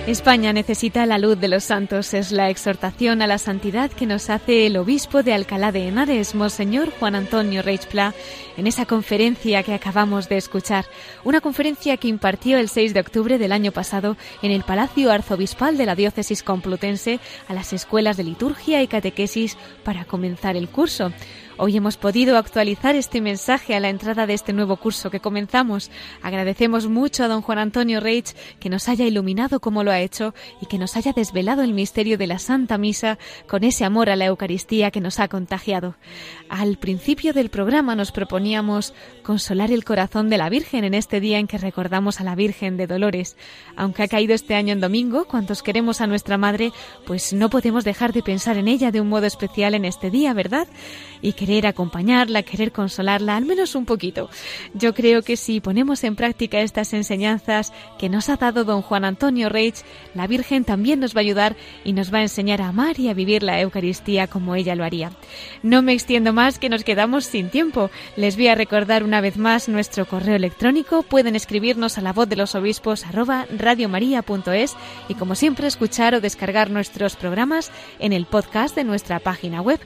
España necesita la luz de los santos. Es la exhortación a la santidad que nos hace el obispo de Alcalá de Henares, Monseñor Juan Antonio Reichpla, en esa conferencia que acabamos de escuchar. Una conferencia que impartió el 6 de octubre del año pasado en el Palacio Arzobispal de la Diócesis Complutense a las escuelas de liturgia y catequesis para comenzar el curso. Hoy hemos podido actualizar este mensaje a la entrada de este nuevo curso que comenzamos. Agradecemos mucho a don Juan Antonio Reich que nos haya iluminado como lo ha hecho y que nos haya desvelado el misterio de la Santa Misa con ese amor a la Eucaristía que nos ha contagiado. Al principio del programa nos proponíamos consolar el corazón de la Virgen en este día en que recordamos a la Virgen de Dolores. Aunque ha caído este año en domingo, cuantos queremos a nuestra Madre, pues no podemos dejar de pensar en ella de un modo especial en este día, ¿verdad? Y querer acompañarla, querer consolarla, al menos un poquito. Yo creo que si ponemos en práctica estas enseñanzas que nos ha dado don Juan Antonio Reich, la Virgen también nos va a ayudar y nos va a enseñar a amar y a vivir la Eucaristía como ella lo haría. No me extiendo más que nos quedamos sin tiempo. Les voy a recordar una vez más nuestro correo electrónico. Pueden escribirnos a la voz de los obispos arroba radiomaria.es y como siempre escuchar o descargar nuestros programas en el podcast de nuestra página web.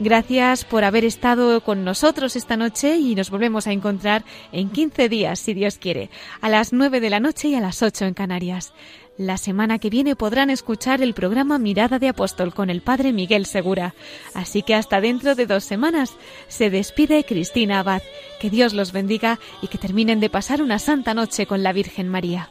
Gracias por haber estado con nosotros esta noche y nos volvemos a encontrar en 15 días, si Dios quiere, a las 9 de la noche y a las 8 en Canarias. La semana que viene podrán escuchar el programa Mirada de Apóstol con el Padre Miguel Segura. Así que hasta dentro de dos semanas se despide Cristina Abad. Que Dios los bendiga y que terminen de pasar una santa noche con la Virgen María.